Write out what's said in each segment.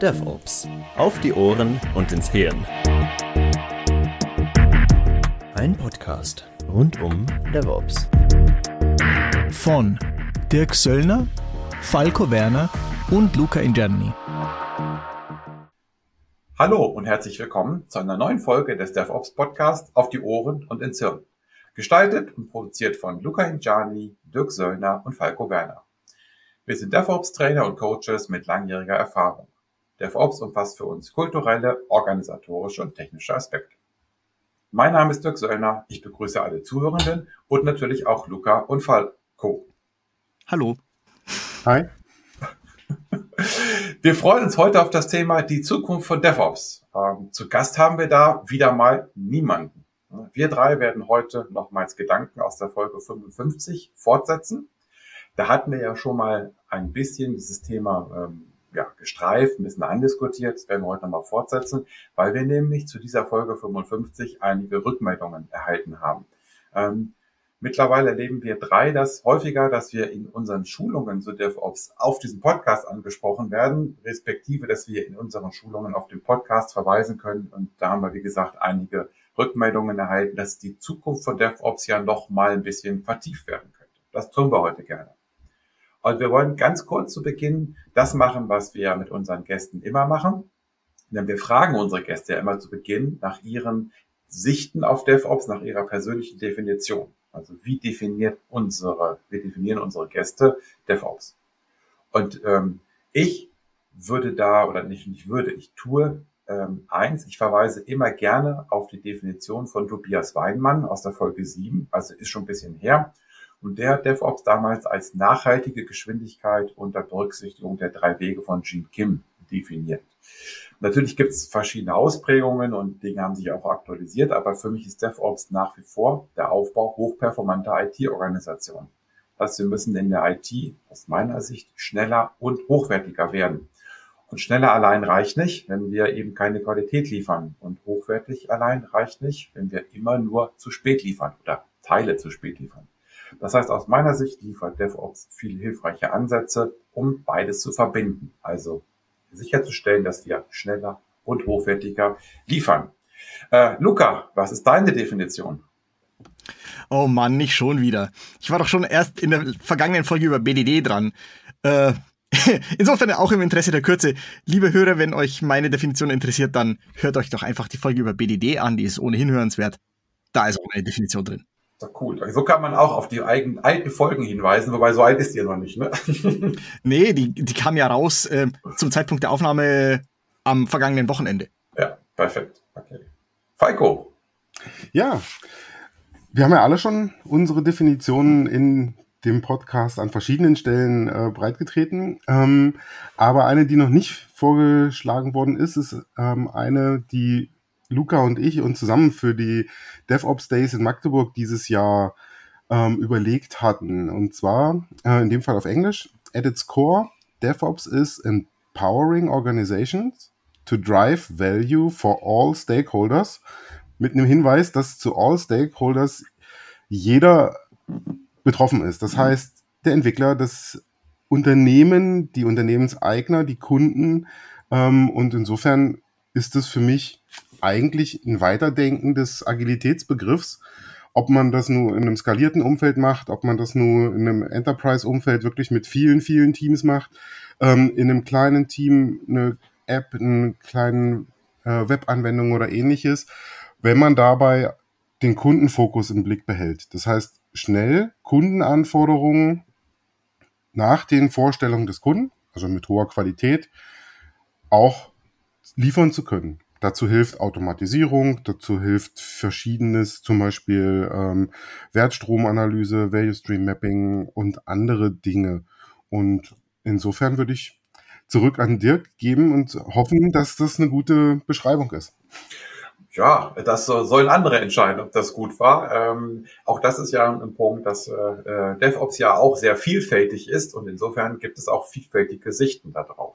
DevOps. Auf die Ohren und ins Hirn. Ein Podcast rund um DevOps. Von Dirk Söllner, Falco Werner und Luca Ingerni. Hallo und herzlich willkommen zu einer neuen Folge des DevOps Podcast auf die Ohren und ins Hirn. Gestaltet und produziert von Luca Ingiani, Dirk Söllner und Falco Werner. Wir sind DevOps-Trainer und Coaches mit langjähriger Erfahrung. DevOps umfasst für uns kulturelle, organisatorische und technische Aspekte. Mein Name ist Dirk Söllner. Ich begrüße alle Zuhörenden und natürlich auch Luca und Falco. Hallo. Hi. Wir freuen uns heute auf das Thema die Zukunft von DevOps. Ähm, zu Gast haben wir da wieder mal niemanden. Wir drei werden heute nochmals Gedanken aus der Folge 55 fortsetzen. Da hatten wir ja schon mal ein bisschen dieses Thema ähm, ja, gestreift, ein bisschen andiskutiert. Das werden wir heute nochmal fortsetzen, weil wir nämlich zu dieser Folge 55 einige Rückmeldungen erhalten haben. Ähm, mittlerweile erleben wir drei das häufiger, dass wir in unseren Schulungen zu DevOps auf diesen Podcast angesprochen werden, respektive, dass wir in unseren Schulungen auf den Podcast verweisen können. Und da haben wir, wie gesagt, einige Rückmeldungen erhalten, dass die Zukunft von DevOps ja noch mal ein bisschen vertieft werden könnte. Das tun wir heute gerne. Und wir wollen ganz kurz zu Beginn das machen, was wir mit unseren Gästen immer machen. Denn wir fragen unsere Gäste ja immer zu Beginn nach ihren Sichten auf DevOps, nach ihrer persönlichen Definition. Also wie definiert unsere, wir definieren unsere Gäste DevOps. Und ähm, ich würde da, oder nicht, nicht würde, ich tue ähm, eins, ich verweise immer gerne auf die Definition von Tobias Weinmann aus der Folge 7, also ist schon ein bisschen her. Und der DevOps damals als nachhaltige Geschwindigkeit unter Berücksichtigung der drei Wege von Gene Kim definiert. Natürlich gibt es verschiedene Ausprägungen und Dinge haben sich auch aktualisiert, aber für mich ist DevOps nach wie vor der Aufbau hochperformanter IT-Organisationen. Heißt, wir müssen in der IT aus meiner Sicht schneller und hochwertiger werden. Und schneller allein reicht nicht, wenn wir eben keine Qualität liefern. Und hochwertig allein reicht nicht, wenn wir immer nur zu spät liefern oder Teile zu spät liefern. Das heißt, aus meiner Sicht liefert DevOps viele hilfreiche Ansätze, um beides zu verbinden. Also sicherzustellen, dass wir schneller und hochwertiger liefern. Äh, Luca, was ist deine Definition? Oh Mann, nicht schon wieder. Ich war doch schon erst in der vergangenen Folge über BDD dran. Äh, insofern auch im Interesse der Kürze. Liebe Hörer, wenn euch meine Definition interessiert, dann hört euch doch einfach die Folge über BDD an. Die ist ohnehin hörenswert. Da ist auch meine Definition drin. So cool. So kann man auch auf die eigenen alten Folgen hinweisen, wobei so alt ist ihr noch nicht, ne? nee, die, die kam ja raus äh, zum Zeitpunkt der Aufnahme am vergangenen Wochenende. Ja, perfekt. Okay. Falco. Ja, wir haben ja alle schon unsere Definitionen in dem Podcast an verschiedenen Stellen äh, breitgetreten. Ähm, aber eine, die noch nicht vorgeschlagen worden ist, ist ähm, eine, die Luca und ich uns zusammen für die DevOps Days in Magdeburg dieses Jahr ähm, überlegt hatten. Und zwar äh, in dem Fall auf Englisch. At its core, DevOps is empowering organizations to drive value for all stakeholders. Mit einem Hinweis, dass zu all stakeholders jeder betroffen ist. Das heißt, der Entwickler, das Unternehmen, die Unternehmenseigner, die Kunden. Ähm, und insofern ist es für mich eigentlich ein Weiterdenken des Agilitätsbegriffs. Ob man das nur in einem skalierten Umfeld macht, ob man das nur in einem Enterprise-Umfeld wirklich mit vielen, vielen Teams macht, ähm, in einem kleinen Team eine App, eine kleine äh, Webanwendung oder ähnliches, wenn man dabei den Kundenfokus im Blick behält. Das heißt, schnell Kundenanforderungen nach den Vorstellungen des Kunden, also mit hoher Qualität, auch liefern zu können. Dazu hilft Automatisierung, dazu hilft verschiedenes, zum Beispiel ähm, Wertstromanalyse, Value Stream Mapping und andere Dinge. Und insofern würde ich zurück an Dirk geben und hoffen, dass das eine gute Beschreibung ist. Ja, das sollen andere entscheiden, ob das gut war. Ähm, auch das ist ja ein Punkt, dass äh, äh, DevOps ja auch sehr vielfältig ist und insofern gibt es auch vielfältige Sichten darauf.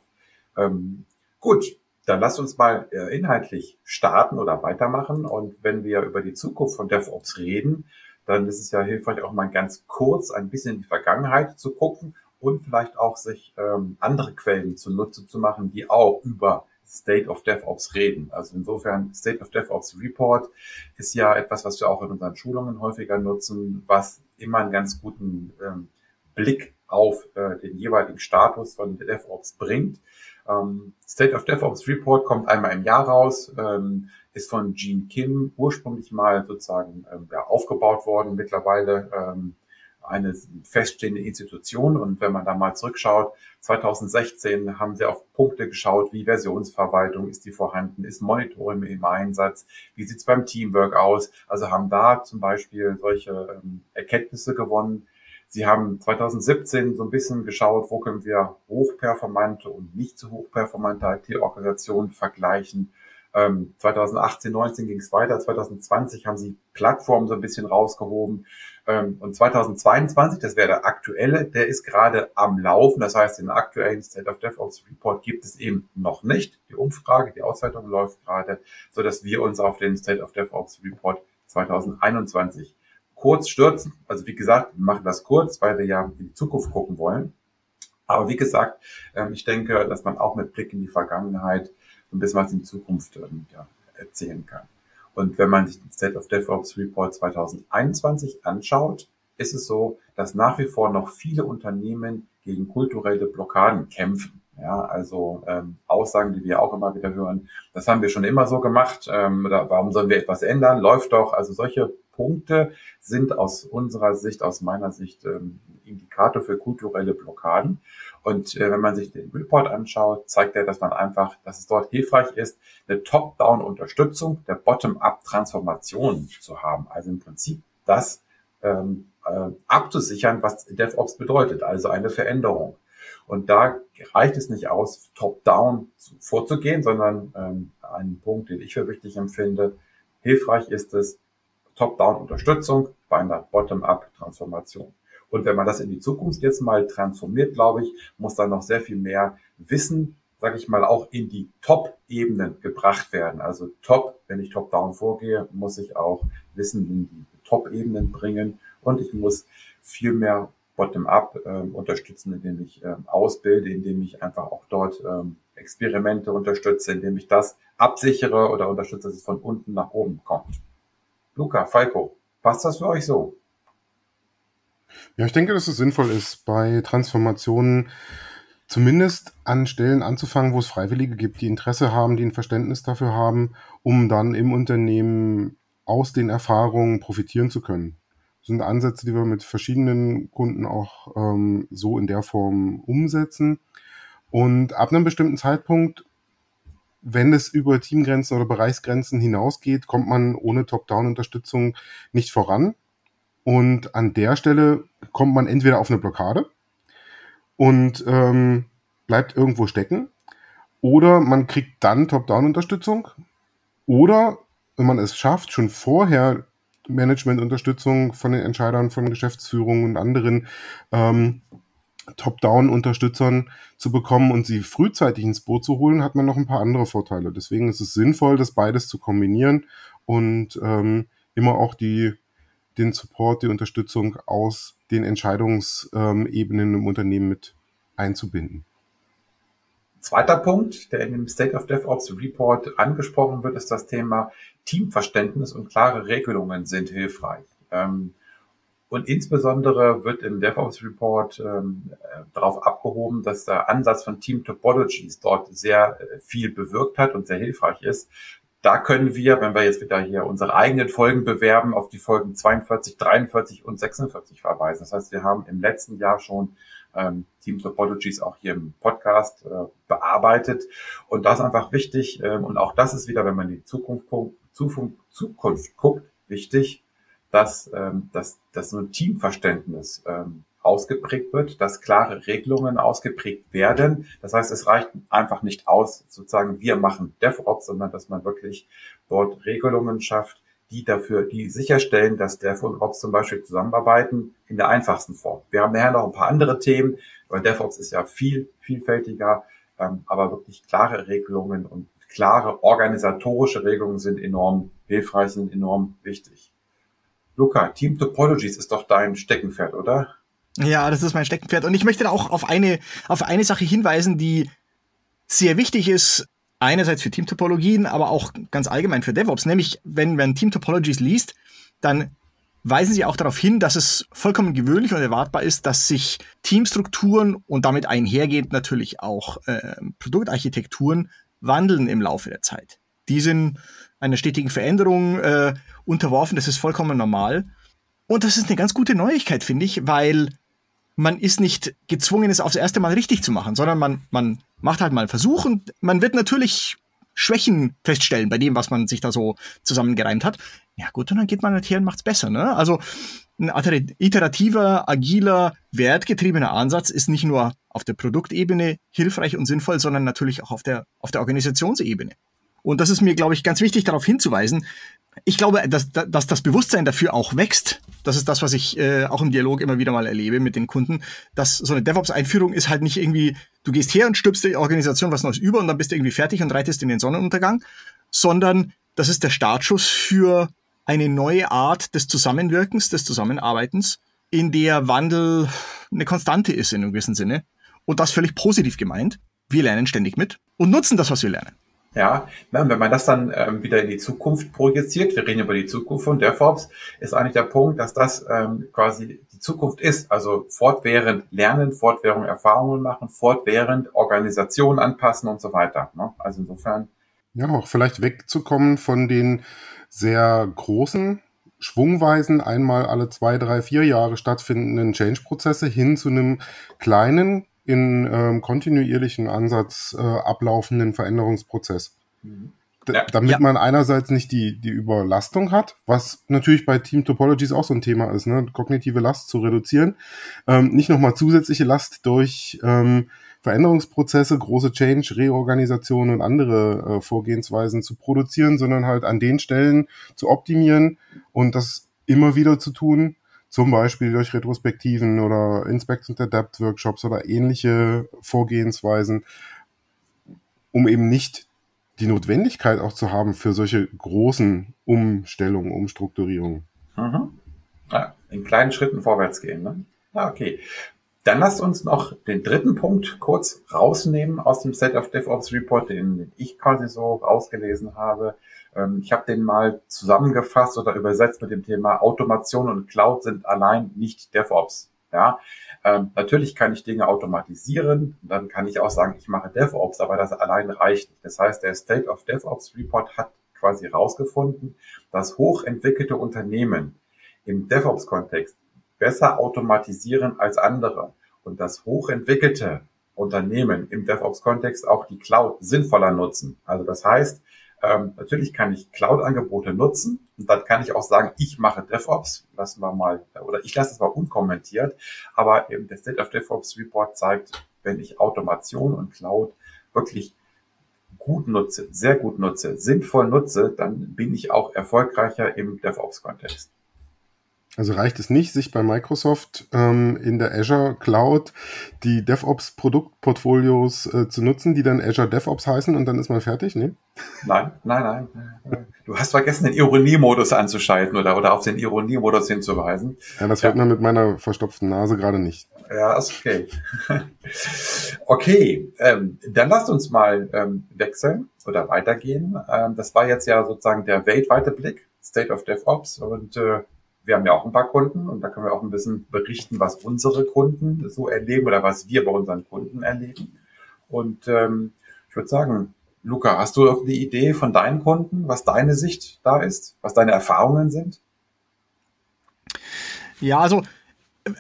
Ähm, gut, dann lasst uns mal äh, inhaltlich starten oder weitermachen. Und wenn wir über die Zukunft von DevOps reden, dann ist es ja hilfreich, auch mal ganz kurz ein bisschen in die Vergangenheit zu gucken, und vielleicht auch sich ähm, andere Quellen zunutze zu machen, die auch über State of DevOps reden. Also insofern State of DevOps Report ist ja etwas, was wir auch in unseren Schulungen häufiger nutzen, was immer einen ganz guten ähm, Blick auf äh, den jeweiligen Status von DevOps bringt. Ähm, State of DevOps Report kommt einmal im Jahr raus, ähm, ist von Gene Kim ursprünglich mal sozusagen ähm, ja, aufgebaut worden, mittlerweile ähm, eine feststehende Institution. Und wenn man da mal zurückschaut, 2016 haben sie auf Punkte geschaut, wie Versionsverwaltung, ist die vorhanden, ist Monitoring im Einsatz, wie sieht's beim Teamwork aus. Also haben da zum Beispiel solche ähm, Erkenntnisse gewonnen. Sie haben 2017 so ein bisschen geschaut, wo können wir hochperformante und nicht so hochperformante IT-Organisationen vergleichen. 2018, 19 ging es weiter. 2020 haben sie Plattformen so ein bisschen rausgehoben. Ähm, und 2022, das wäre der aktuelle, der ist gerade am Laufen. Das heißt, den aktuellen State of DevOps Report gibt es eben noch nicht. Die Umfrage, die Auswertung läuft gerade, so dass wir uns auf den State of DevOps Report 2021 kurz stürzen. Also wie gesagt, wir machen das kurz, weil wir ja in die Zukunft gucken wollen. Aber wie gesagt, ähm, ich denke, dass man auch mit Blick in die Vergangenheit ein bisschen was in Zukunft ähm, ja, erzählen kann. Und wenn man sich den State of DevOps Report 2021 anschaut, ist es so, dass nach wie vor noch viele Unternehmen gegen kulturelle Blockaden kämpfen. Ja, also ähm, Aussagen, die wir auch immer wieder hören, das haben wir schon immer so gemacht. Ähm, oder warum sollen wir etwas ändern? Läuft doch. Also solche Punkte sind aus unserer Sicht, aus meiner Sicht, ähm, Indikator für kulturelle Blockaden. Und äh, wenn man sich den Report anschaut, zeigt er, dass man einfach, dass es dort hilfreich ist, eine Top-Down-Unterstützung der Bottom-Up-Transformation zu haben. Also im Prinzip das ähm, äh, abzusichern, was DevOps bedeutet, also eine Veränderung. Und da reicht es nicht aus, top-down vorzugehen, sondern ähm, ein Punkt, den ich für wichtig empfinde, hilfreich ist es, Top-down-Unterstützung bei einer Bottom-up-Transformation. Und wenn man das in die Zukunft jetzt mal transformiert, glaube ich, muss da noch sehr viel mehr Wissen, sage ich mal, auch in die Top-Ebenen gebracht werden. Also Top, wenn ich Top-Down vorgehe, muss ich auch Wissen in die Top-Ebenen bringen und ich muss viel mehr Bottom-up ähm, unterstützen, indem ich ähm, ausbilde, indem ich einfach auch dort ähm, Experimente unterstütze, indem ich das absichere oder unterstütze, dass es von unten nach oben kommt. Luca, Falco, passt das für euch so? Ja, ich denke, dass es sinnvoll ist, bei Transformationen zumindest an Stellen anzufangen, wo es Freiwillige gibt, die Interesse haben, die ein Verständnis dafür haben, um dann im Unternehmen aus den Erfahrungen profitieren zu können. Das sind Ansätze, die wir mit verschiedenen Kunden auch ähm, so in der Form umsetzen. Und ab einem bestimmten Zeitpunkt, wenn es über Teamgrenzen oder Bereichsgrenzen hinausgeht, kommt man ohne Top-Down-Unterstützung nicht voran. Und an der Stelle kommt man entweder auf eine Blockade und ähm, bleibt irgendwo stecken, oder man kriegt dann Top-Down-Unterstützung, oder wenn man es schafft, schon vorher Management-Unterstützung von den Entscheidern, von Geschäftsführung und anderen ähm, Top-Down-Unterstützern zu bekommen und sie frühzeitig ins Boot zu holen, hat man noch ein paar andere Vorteile. Deswegen ist es sinnvoll, das beides zu kombinieren und ähm, immer auch die den Support, die Unterstützung aus den Entscheidungsebenen im Unternehmen mit einzubinden. Zweiter Punkt, der in dem State of DevOps Report angesprochen wird, ist das Thema Teamverständnis und klare Regelungen sind hilfreich. Ähm, und insbesondere wird im DevOps Report ähm, darauf abgehoben, dass der Ansatz von Team Topologies dort sehr äh, viel bewirkt hat und sehr hilfreich ist, da können wir, wenn wir jetzt wieder hier unsere eigenen Folgen bewerben, auf die Folgen 42, 43 und 46 verweisen. Das heißt, wir haben im letzten Jahr schon ähm, Team Topologies auch hier im Podcast äh, bearbeitet. Und das ist einfach wichtig. Ähm, und auch das ist wieder, wenn man in die Zukunft, Zukunft, Zukunft guckt, wichtig, dass, ähm, dass, dass so ein Teamverständnis ähm, ausgeprägt wird, dass klare Regelungen ausgeprägt werden. Das heißt, es reicht einfach nicht aus, sozusagen, wir machen DevOps, sondern dass man wirklich dort Regelungen schafft, die dafür, die sicherstellen, dass Dev und Ops zum Beispiel zusammenarbeiten in der einfachsten Form. Wir haben nachher noch ein paar andere Themen, weil DevOps ist ja viel vielfältiger, ähm, aber wirklich klare Regelungen und klare organisatorische Regelungen sind enorm hilfreich, sind enorm wichtig. Luca, Team Topologies ist doch dein Steckenpferd, oder? Ja, das ist mein Steckenpferd. Und ich möchte da auch auf eine, auf eine Sache hinweisen, die sehr wichtig ist, einerseits für Team-Topologien, aber auch ganz allgemein für DevOps. Nämlich, wenn man Team-Topologies liest, dann weisen sie auch darauf hin, dass es vollkommen gewöhnlich und erwartbar ist, dass sich Teamstrukturen und damit einhergehend natürlich auch äh, Produktarchitekturen wandeln im Laufe der Zeit. Die sind einer stetigen Veränderung äh, unterworfen, das ist vollkommen normal. Und das ist eine ganz gute Neuigkeit, finde ich, weil man ist nicht gezwungen, es aufs erste Mal richtig zu machen, sondern man, man macht halt mal einen Versuch und man wird natürlich Schwächen feststellen bei dem, was man sich da so zusammengereimt hat. Ja gut, und dann geht man halt her und macht's besser. Ne? Also ein iterativer, agiler, wertgetriebener Ansatz ist nicht nur auf der Produktebene hilfreich und sinnvoll, sondern natürlich auch auf der, auf der Organisationsebene. Und das ist mir, glaube ich, ganz wichtig darauf hinzuweisen, ich glaube, dass, dass das Bewusstsein dafür auch wächst. Das ist das, was ich äh, auch im Dialog immer wieder mal erlebe mit den Kunden, dass so eine DevOps-Einführung ist halt nicht irgendwie, du gehst her und stülpst der Organisation was Neues über und dann bist du irgendwie fertig und reitest in den Sonnenuntergang, sondern das ist der Startschuss für eine neue Art des Zusammenwirkens, des Zusammenarbeitens, in der Wandel eine Konstante ist in einem gewissen Sinne. Und das völlig positiv gemeint. Wir lernen ständig mit und nutzen das, was wir lernen. Ja, wenn man das dann ähm, wieder in die Zukunft projiziert, wir reden über die Zukunft von DevOps, ist eigentlich der Punkt, dass das ähm, quasi die Zukunft ist. Also fortwährend lernen, fortwährend Erfahrungen machen, fortwährend Organisationen anpassen und so weiter. Ne? Also insofern. Ja, auch vielleicht wegzukommen von den sehr großen schwungweisen, einmal alle zwei, drei, vier Jahre stattfindenden Change-Prozesse hin zu einem kleinen, in ähm, kontinuierlichen Ansatz äh, ablaufenden Veränderungsprozess. Mhm. Ja. Damit ja. man einerseits nicht die, die Überlastung hat, was natürlich bei Team Topologies auch so ein Thema ist, ne? kognitive Last zu reduzieren, ähm, nicht nochmal zusätzliche Last durch ähm, Veränderungsprozesse, große Change, Reorganisation und andere äh, Vorgehensweisen zu produzieren, sondern halt an den Stellen zu optimieren und das immer wieder zu tun, zum Beispiel durch Retrospektiven oder Inspect and Adapt Workshops oder ähnliche Vorgehensweisen, um eben nicht die Notwendigkeit auch zu haben für solche großen Umstellungen, Umstrukturierungen. Mhm. Ja, in kleinen Schritten vorwärts gehen. Ne? Ja, okay. Dann lasst uns noch den dritten Punkt kurz rausnehmen aus dem Set of DevOps Report, den ich quasi so rausgelesen habe. Ähm, ich habe den mal zusammengefasst oder übersetzt mit dem Thema Automation und Cloud sind allein nicht DevOps. Ja, ähm, natürlich kann ich Dinge automatisieren, dann kann ich auch sagen, ich mache DevOps, aber das allein reicht nicht. Das heißt, der State of DevOps Report hat quasi herausgefunden, dass hochentwickelte Unternehmen im DevOps-Kontext besser automatisieren als andere und dass hochentwickelte Unternehmen im DevOps-Kontext auch die Cloud sinnvoller nutzen. Also das heißt, ähm, natürlich kann ich Cloud-Angebote nutzen und dann kann ich auch sagen, ich mache DevOps, lassen wir mal, oder ich lasse es mal unkommentiert, aber eben der State of DevOps Report zeigt, wenn ich Automation und Cloud wirklich gut nutze, sehr gut nutze, sinnvoll nutze, dann bin ich auch erfolgreicher im DevOps-Kontext. Also reicht es nicht, sich bei Microsoft ähm, in der Azure Cloud die DevOps-Produktportfolios äh, zu nutzen, die dann Azure DevOps heißen und dann ist man fertig, ne? Nein, nein, nein. Du hast vergessen, den Ironiemodus anzuschalten oder, oder auf den Ironiemodus hinzuweisen. Ja, das hört ja. man mit meiner verstopften Nase gerade nicht. Ja, ist okay. okay, ähm, dann lasst uns mal ähm, wechseln oder weitergehen. Ähm, das war jetzt ja sozusagen der weltweite Blick, State of DevOps und äh, wir haben ja auch ein paar Kunden und da können wir auch ein bisschen berichten, was unsere Kunden so erleben oder was wir bei unseren Kunden erleben. Und ähm, ich würde sagen, Luca, hast du irgendeine Idee von deinen Kunden, was deine Sicht da ist, was deine Erfahrungen sind? Ja, also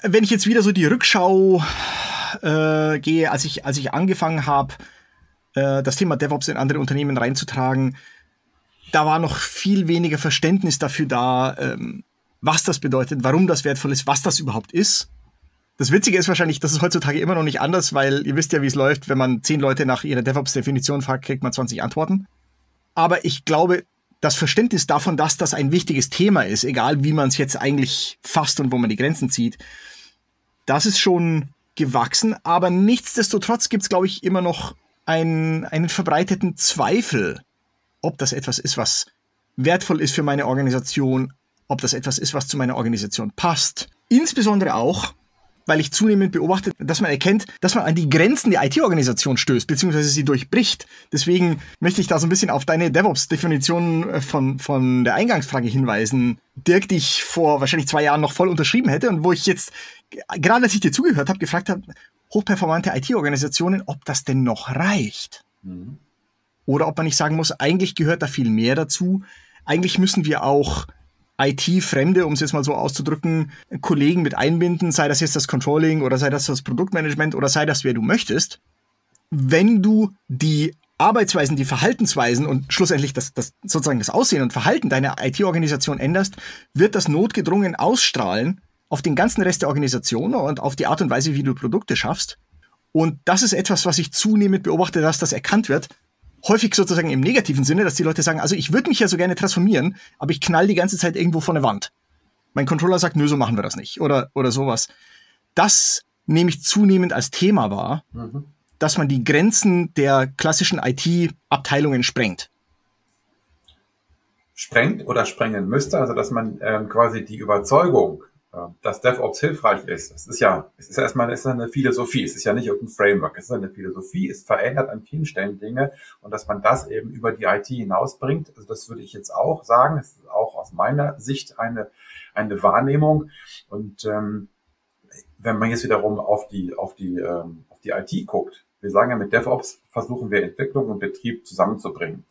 wenn ich jetzt wieder so die Rückschau äh, gehe, als ich, als ich angefangen habe, äh, das Thema DevOps in andere Unternehmen reinzutragen, da war noch viel weniger Verständnis dafür da, ähm, was das bedeutet, warum das wertvoll ist, was das überhaupt ist. Das Witzige ist wahrscheinlich, das ist heutzutage immer noch nicht anders, weil ihr wisst ja, wie es läuft. Wenn man zehn Leute nach ihrer DevOps-Definition fragt, kriegt man 20 Antworten. Aber ich glaube, das Verständnis davon, dass das ein wichtiges Thema ist, egal wie man es jetzt eigentlich fasst und wo man die Grenzen zieht, das ist schon gewachsen. Aber nichtsdestotrotz gibt es, glaube ich, immer noch einen, einen verbreiteten Zweifel, ob das etwas ist, was wertvoll ist für meine Organisation, ob das etwas ist, was zu meiner Organisation passt. Insbesondere auch, weil ich zunehmend beobachte, dass man erkennt, dass man an die Grenzen der IT-Organisation stößt, beziehungsweise sie durchbricht. Deswegen möchte ich da so ein bisschen auf deine DevOps-Definition äh, von, von der Eingangsfrage hinweisen. Dirk, die ich vor wahrscheinlich zwei Jahren noch voll unterschrieben hätte und wo ich jetzt, gerade als ich dir zugehört habe, gefragt habe, hochperformante IT-Organisationen, ob das denn noch reicht. Mhm. Oder ob man nicht sagen muss, eigentlich gehört da viel mehr dazu. Eigentlich müssen wir auch IT-Fremde, um es jetzt mal so auszudrücken, Kollegen mit einbinden, sei das jetzt das Controlling oder sei das das Produktmanagement oder sei das wer du möchtest. Wenn du die Arbeitsweisen, die Verhaltensweisen und schlussendlich das, das sozusagen das Aussehen und Verhalten deiner IT-Organisation änderst, wird das notgedrungen ausstrahlen auf den ganzen Rest der Organisation und auf die Art und Weise, wie du Produkte schaffst. Und das ist etwas, was ich zunehmend beobachte, dass das erkannt wird häufig sozusagen im negativen Sinne, dass die Leute sagen, also ich würde mich ja so gerne transformieren, aber ich knall die ganze Zeit irgendwo von der Wand. Mein Controller sagt, nö, so machen wir das nicht oder, oder sowas. Das nehme ich zunehmend als Thema wahr, mhm. dass man die Grenzen der klassischen IT-Abteilungen sprengt. Sprengt oder sprengen müsste, also dass man ähm, quasi die Überzeugung, dass DevOps hilfreich ist. Es ist ja, es ist erstmal es ist eine Philosophie. Es ist ja nicht irgendein Framework. Es ist eine Philosophie. Es verändert an vielen Stellen Dinge und dass man das eben über die IT hinausbringt. Also das würde ich jetzt auch sagen. Es ist auch aus meiner Sicht eine, eine Wahrnehmung. Und ähm, wenn man jetzt wiederum auf die, auf die, ähm, auf die IT guckt, wir sagen ja mit DevOps versuchen wir Entwicklung und Betrieb zusammenzubringen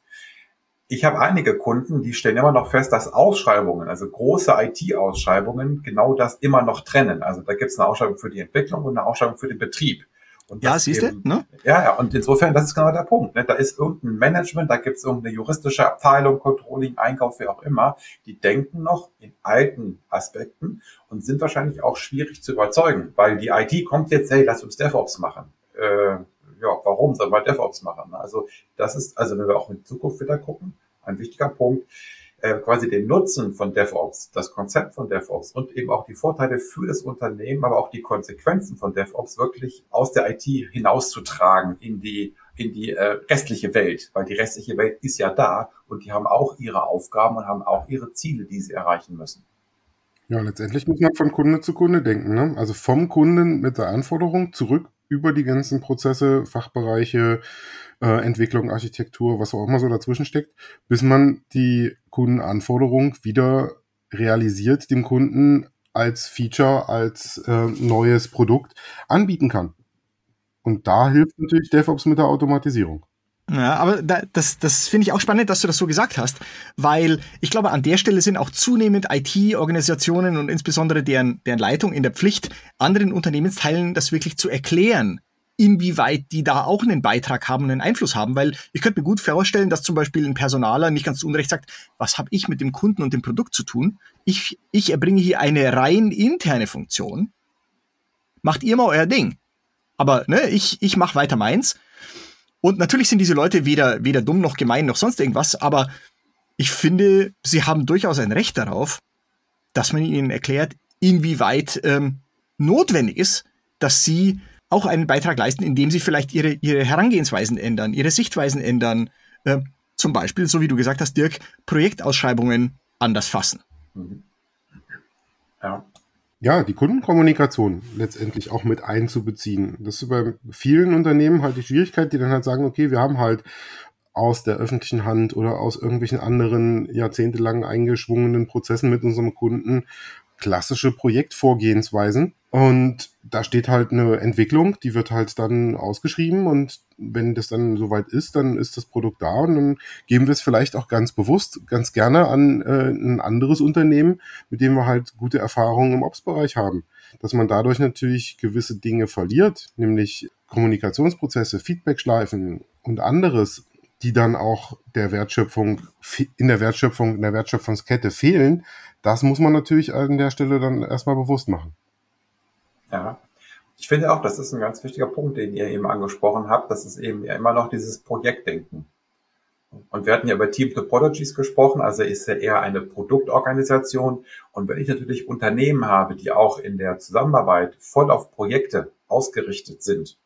ich habe einige Kunden, die stellen immer noch fest, dass Ausschreibungen, also große IT-Ausschreibungen, genau das immer noch trennen. Also da gibt es eine Ausschreibung für die Entwicklung und eine Ausschreibung für den Betrieb. ja, siehst du? Ne? Ja, ja, und insofern, das ist genau der Punkt. Ne? Da ist irgendein Management, da gibt es irgendeine juristische Abteilung, Controlling, Einkauf, wie auch immer, die denken noch in alten Aspekten und sind wahrscheinlich auch schwierig zu überzeugen, weil die IT kommt jetzt, hey, lass uns DevOps machen. Äh, ja, warum soll man DevOps machen? Ne? Also das ist, also wenn wir auch in Zukunft wieder gucken, ein wichtiger Punkt, äh, quasi den Nutzen von DevOps, das Konzept von DevOps und eben auch die Vorteile für das Unternehmen, aber auch die Konsequenzen von DevOps wirklich aus der IT hinauszutragen in die in die äh, restliche Welt, weil die restliche Welt ist ja da und die haben auch ihre Aufgaben und haben auch ihre Ziele, die sie erreichen müssen. Ja, letztendlich muss man von Kunde zu Kunde denken. Ne? Also vom Kunden mit der Anforderung zurück über die ganzen Prozesse, Fachbereiche, äh, Entwicklung, Architektur, was auch immer so dazwischen steckt, bis man die Kundenanforderung wieder realisiert, dem Kunden als Feature, als äh, neues Produkt anbieten kann. Und da hilft natürlich DevOps mit der Automatisierung. Ja, aber da, das, das finde ich auch spannend, dass du das so gesagt hast, weil ich glaube, an der Stelle sind auch zunehmend IT-Organisationen und insbesondere deren, deren Leitung in der Pflicht, anderen Unternehmensteilen das wirklich zu erklären, inwieweit die da auch einen Beitrag haben, einen Einfluss haben, weil ich könnte mir gut vorstellen, dass zum Beispiel ein Personaler nicht ganz zu Unrecht sagt, was habe ich mit dem Kunden und dem Produkt zu tun? Ich, ich erbringe hier eine rein interne Funktion. Macht ihr mal euer Ding. Aber ne, ich, ich mache weiter meins und natürlich sind diese Leute weder, weder dumm noch gemein noch sonst irgendwas, aber ich finde, sie haben durchaus ein Recht darauf, dass man ihnen erklärt, inwieweit ähm, notwendig ist, dass sie auch einen Beitrag leisten, indem sie vielleicht ihre, ihre Herangehensweisen ändern, ihre Sichtweisen ändern. Äh, zum Beispiel, so wie du gesagt hast, Dirk, Projektausschreibungen anders fassen. Mhm. Ja ja, die Kundenkommunikation letztendlich auch mit einzubeziehen. Das ist bei vielen Unternehmen halt die Schwierigkeit, die dann halt sagen, okay, wir haben halt aus der öffentlichen Hand oder aus irgendwelchen anderen jahrzehntelang eingeschwungenen Prozessen mit unserem Kunden klassische Projektvorgehensweisen. Und da steht halt eine Entwicklung, die wird halt dann ausgeschrieben und wenn das dann soweit ist, dann ist das Produkt da und dann geben wir es vielleicht auch ganz bewusst, ganz gerne an äh, ein anderes Unternehmen, mit dem wir halt gute Erfahrungen im Ops-Bereich haben. Dass man dadurch natürlich gewisse Dinge verliert, nämlich Kommunikationsprozesse, Feedbackschleifen und anderes, die dann auch der Wertschöpfung, in der Wertschöpfung, in der Wertschöpfungskette fehlen, das muss man natürlich an der Stelle dann erstmal bewusst machen. Ja, ich finde auch, das ist ein ganz wichtiger Punkt, den ihr eben angesprochen habt. Das ist eben ja immer noch dieses Projektdenken. Und wir hatten ja über Team Topologies gesprochen, also ist ja eher eine Produktorganisation. Und wenn ich natürlich Unternehmen habe, die auch in der Zusammenarbeit voll auf Projekte ausgerichtet sind,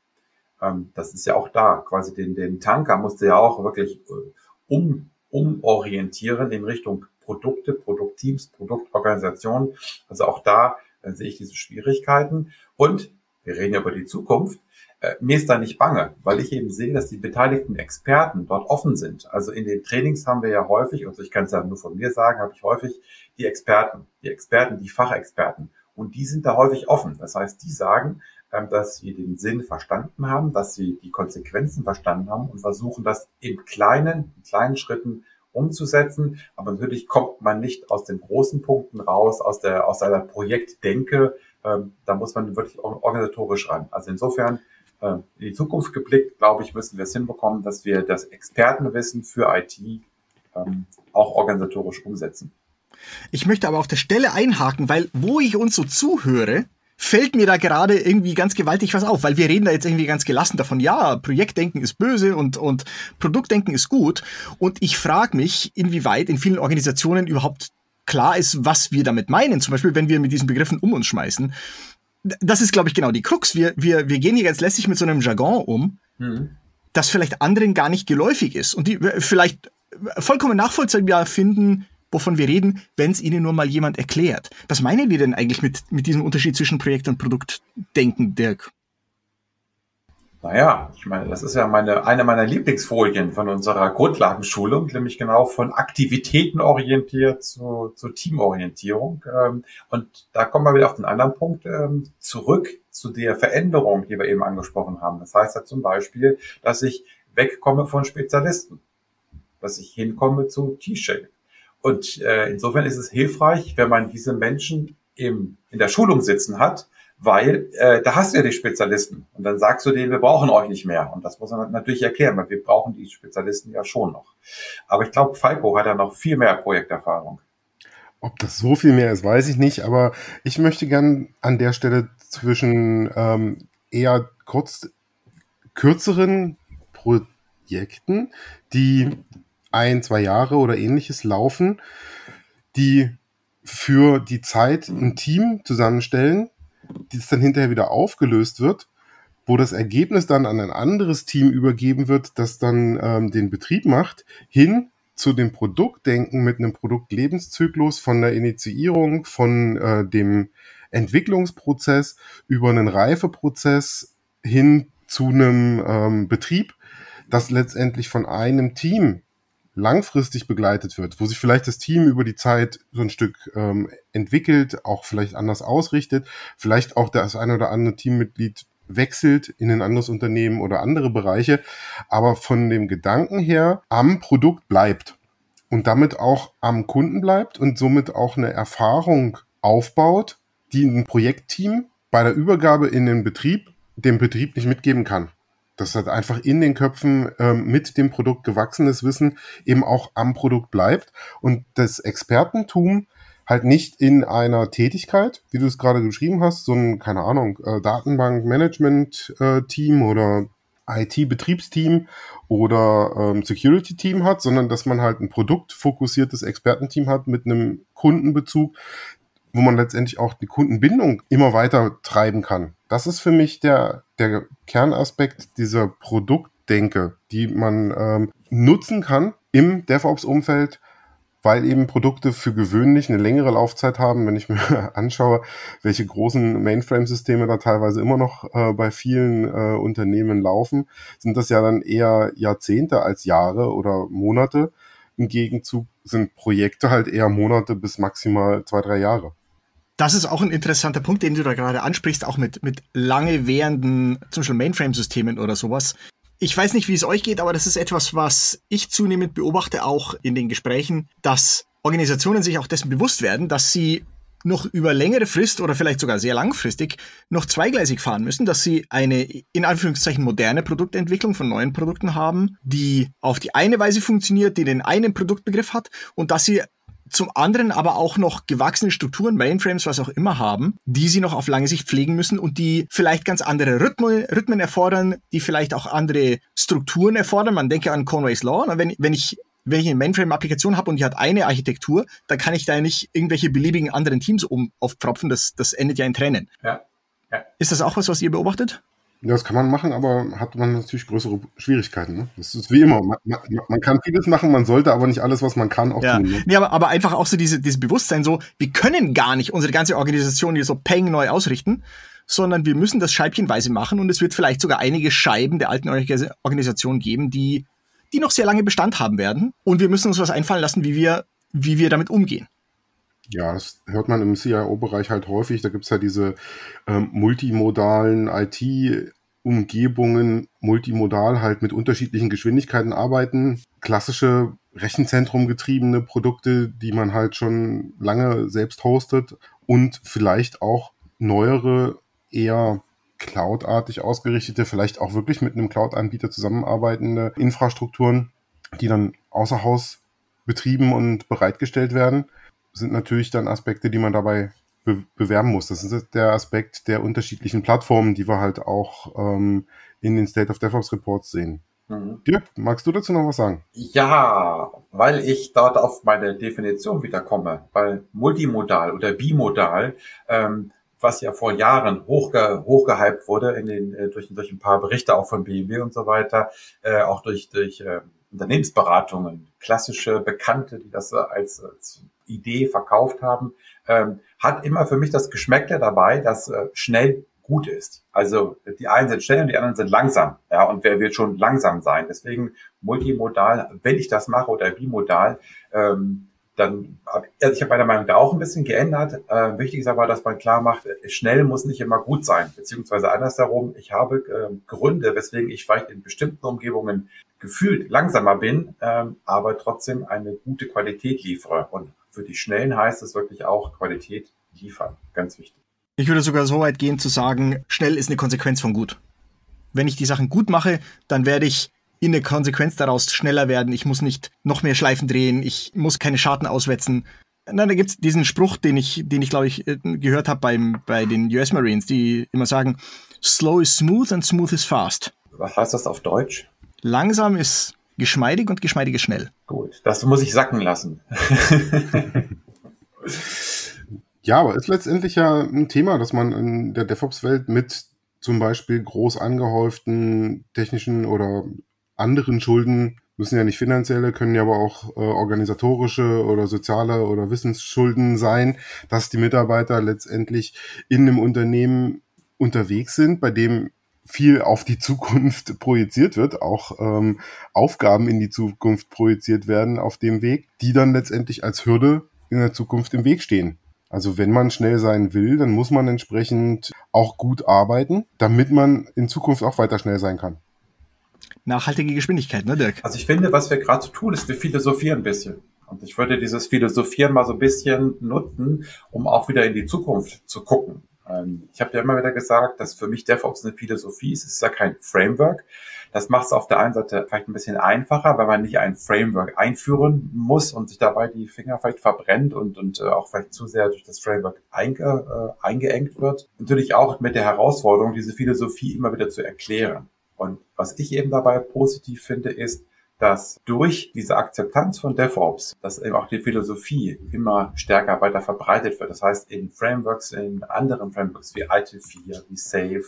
ähm, das ist ja auch da, quasi den, den Tanker musste ja auch wirklich äh, um, umorientieren in Richtung Produkte, Produktteams, Produktorganisationen. Also auch da dann sehe ich diese Schwierigkeiten. Und wir reden ja über die Zukunft. Äh, mir ist da nicht bange, weil ich eben sehe, dass die beteiligten Experten dort offen sind. Also in den Trainings haben wir ja häufig, und ich kann es ja nur von mir sagen, habe ich häufig die Experten, die Experten, die Fachexperten. Und die sind da häufig offen. Das heißt, die sagen, dass sie den Sinn verstanden haben, dass sie die Konsequenzen verstanden haben und versuchen, das in kleinen, in kleinen Schritten umzusetzen. Aber natürlich kommt man nicht aus den großen Punkten raus, aus der, aus einer Projektdenke. Ähm, da muss man wirklich organisatorisch ran. Also insofern äh, in die Zukunft geblickt, glaube ich, müssen wir es hinbekommen, dass wir das Expertenwissen für IT ähm, auch organisatorisch umsetzen. Ich möchte aber auf der Stelle einhaken, weil wo ich uns so zuhöre, fällt mir da gerade irgendwie ganz gewaltig was auf, weil wir reden da jetzt irgendwie ganz gelassen davon, ja, Projektdenken ist böse und, und Produktdenken ist gut. Und ich frage mich, inwieweit in vielen Organisationen überhaupt klar ist, was wir damit meinen. Zum Beispiel, wenn wir mit diesen Begriffen um uns schmeißen das ist, glaube ich, genau die Krux. Wir, wir, wir gehen hier ganz lässig mit so einem Jargon um, mhm. das vielleicht anderen gar nicht geläufig ist und die vielleicht vollkommen nachvollziehbar finden, wovon wir reden, wenn es ihnen nur mal jemand erklärt. Was meinen wir denn eigentlich mit, mit diesem Unterschied zwischen Projekt- und Produktdenken, Dirk? Naja, ich meine, das ist ja meine, eine meiner Lieblingsfolien von unserer Grundlagenschulung, nämlich genau von Aktivitäten orientiert zu, zu Teamorientierung. Ähm, und da kommen wir wieder auf den anderen Punkt ähm, zurück zu der Veränderung, die wir eben angesprochen haben. Das heißt ja zum Beispiel, dass ich wegkomme von Spezialisten, dass ich hinkomme zu T-Shape. Und äh, insofern ist es hilfreich, wenn man diese Menschen im, in der Schulung sitzen hat, weil äh, da hast du ja die Spezialisten und dann sagst du denen, wir brauchen euch nicht mehr und das muss man natürlich erklären, weil wir brauchen die Spezialisten ja schon noch. Aber ich glaube, Falco hat ja noch viel mehr Projekterfahrung. Ob das so viel mehr ist, weiß ich nicht, aber ich möchte gern an der Stelle zwischen ähm, eher kurz kürzeren Projekten, die ein, zwei Jahre oder ähnliches laufen, die für die Zeit ein Team zusammenstellen, es dann hinterher wieder aufgelöst wird, wo das Ergebnis dann an ein anderes Team übergeben wird, das dann ähm, den Betrieb macht, hin zu dem Produktdenken mit einem Produktlebenszyklus von der Initiierung, von äh, dem Entwicklungsprozess über einen Reifeprozess hin zu einem ähm, Betrieb, das letztendlich von einem Team langfristig begleitet wird, wo sich vielleicht das Team über die Zeit so ein Stück ähm, entwickelt, auch vielleicht anders ausrichtet, vielleicht auch das ein oder andere Teammitglied wechselt in ein anderes Unternehmen oder andere Bereiche, aber von dem Gedanken her am Produkt bleibt und damit auch am Kunden bleibt und somit auch eine Erfahrung aufbaut, die ein Projektteam bei der Übergabe in den Betrieb dem Betrieb nicht mitgeben kann dass halt einfach in den Köpfen ähm, mit dem Produkt gewachsenes Wissen eben auch am Produkt bleibt und das Expertentum halt nicht in einer Tätigkeit, wie du es gerade geschrieben hast, so ein, keine Ahnung, äh, Datenbank-Management-Team oder IT-Betriebsteam oder ähm, Security-Team hat, sondern dass man halt ein produktfokussiertes Expertenteam hat mit einem Kundenbezug, wo man letztendlich auch die Kundenbindung immer weiter treiben kann. Das ist für mich der, der Kernaspekt dieser Produktdenke, die man ähm, nutzen kann im DevOps-Umfeld, weil eben Produkte für gewöhnlich eine längere Laufzeit haben. Wenn ich mir anschaue, welche großen Mainframe-Systeme da teilweise immer noch äh, bei vielen äh, Unternehmen laufen, sind das ja dann eher Jahrzehnte als Jahre oder Monate. Im Gegenzug sind Projekte halt eher Monate bis maximal zwei, drei Jahre. Das ist auch ein interessanter Punkt, den du da gerade ansprichst, auch mit, mit lange währenden, zum Beispiel Mainframe-Systemen oder sowas. Ich weiß nicht, wie es euch geht, aber das ist etwas, was ich zunehmend beobachte, auch in den Gesprächen, dass Organisationen sich auch dessen bewusst werden, dass sie noch über längere Frist oder vielleicht sogar sehr langfristig noch zweigleisig fahren müssen, dass sie eine in Anführungszeichen moderne Produktentwicklung von neuen Produkten haben, die auf die eine Weise funktioniert, die den einen Produktbegriff hat und dass sie zum anderen aber auch noch gewachsene Strukturen, Mainframes, was auch immer haben, die sie noch auf lange Sicht pflegen müssen und die vielleicht ganz andere Rhythmen, Rhythmen erfordern, die vielleicht auch andere Strukturen erfordern. Man denke an Conway's Law. Wenn, wenn ich wenn ich eine Mainframe-Applikation habe und die hat eine Architektur, dann kann ich da nicht irgendwelche beliebigen anderen Teams um aufpropfen. Das, das endet ja in Tränen. Ja. ja. Ist das auch was, was ihr beobachtet? Ja, das kann man machen, aber hat man natürlich größere Schwierigkeiten. Ne? Das ist wie immer. Man, man, man, kann vieles machen, man sollte aber nicht alles, was man kann, auch ja. tun. Ne? Nee, aber, aber einfach auch so diese, dieses Bewusstsein so, wir können gar nicht unsere ganze Organisation hier so peng neu ausrichten. sondern wir müssen das scheibchenweise machen und es wird vielleicht sogar einige Scheiben der alten Organisation geben, die, die noch sehr lange Bestand haben werden. Und wir müssen uns was einfallen lassen, wie wir, wie wir damit umgehen. Ja, das hört man im CIO-Bereich halt häufig. Da gibt's ja diese ähm, multimodalen IT-Umgebungen, multimodal halt mit unterschiedlichen Geschwindigkeiten arbeiten. Klassische Rechenzentrum getriebene Produkte, die man halt schon lange selbst hostet und vielleicht auch neuere, eher cloudartig ausgerichtete, vielleicht auch wirklich mit einem Cloud-Anbieter zusammenarbeitende Infrastrukturen, die dann außer Haus betrieben und bereitgestellt werden sind natürlich dann Aspekte, die man dabei be bewerben muss. Das ist der Aspekt der unterschiedlichen Plattformen, die wir halt auch ähm, in den State of DevOps Reports sehen. Mhm. Dirk, magst du dazu noch was sagen? Ja, weil ich dort auf meine Definition wiederkomme, weil multimodal oder bimodal, ähm, was ja vor Jahren hochge hochgehypt wurde in den, äh, durch, durch ein paar Berichte auch von BMW und so weiter, äh, auch durch, durch äh, Unternehmensberatungen, klassische Bekannte, die das als, als Idee verkauft haben, ähm, hat immer für mich das Geschmäckle dabei, dass äh, schnell gut ist. Also die einen sind schnell und die anderen sind langsam. Ja, und wer wird schon langsam sein? Deswegen multimodal, wenn ich das mache oder bimodal, ähm, dann, also ich habe meine Meinung da auch ein bisschen geändert. Äh, wichtig ist aber, dass man klar macht, schnell muss nicht immer gut sein, beziehungsweise andersherum, ich habe äh, Gründe, weswegen ich vielleicht in bestimmten Umgebungen gefühlt langsamer bin, äh, aber trotzdem eine gute Qualität liefere. Und für die Schnellen heißt es wirklich auch Qualität liefern. Ganz wichtig. Ich würde sogar so weit gehen zu sagen, schnell ist eine Konsequenz von gut. Wenn ich die Sachen gut mache, dann werde ich in der Konsequenz daraus schneller werden. Ich muss nicht noch mehr Schleifen drehen. Ich muss keine Scharten auswetzen. Na, da gibt's diesen Spruch, den ich, den ich glaube ich äh, gehört habe beim bei den US Marines, die immer sagen: Slow is smooth and smooth is fast. Was heißt das auf Deutsch? Langsam ist geschmeidig und geschmeidig ist schnell. Gut, das muss ich sacken lassen. ja, aber ist letztendlich ja ein Thema, dass man in der DevOps-Welt mit zum Beispiel groß angehäuften technischen oder anderen Schulden, müssen ja nicht finanzielle, können ja aber auch äh, organisatorische oder soziale oder Wissensschulden sein, dass die Mitarbeiter letztendlich in einem Unternehmen unterwegs sind, bei dem viel auf die Zukunft projiziert wird, auch ähm, Aufgaben in die Zukunft projiziert werden auf dem Weg, die dann letztendlich als Hürde in der Zukunft im Weg stehen. Also wenn man schnell sein will, dann muss man entsprechend auch gut arbeiten, damit man in Zukunft auch weiter schnell sein kann. Nachhaltige Geschwindigkeit, ne Dirk? Also ich finde, was wir gerade so tun, ist, wir philosophieren ein bisschen. Und ich würde dieses Philosophieren mal so ein bisschen nutzen, um auch wieder in die Zukunft zu gucken. Ähm, ich habe ja immer wieder gesagt, dass für mich DevOps eine Philosophie ist. Es ist ja kein Framework. Das macht es auf der einen Seite vielleicht ein bisschen einfacher, weil man nicht ein Framework einführen muss und sich dabei die Finger vielleicht verbrennt und, und äh, auch vielleicht zu sehr durch das Framework einge, äh, eingeengt wird. Natürlich auch mit der Herausforderung, diese Philosophie immer wieder zu erklären. Und was ich eben dabei positiv finde, ist, dass durch diese Akzeptanz von DevOps, dass eben auch die Philosophie immer stärker weiter verbreitet wird. Das heißt, in Frameworks, in anderen Frameworks wie IT4, wie Safe,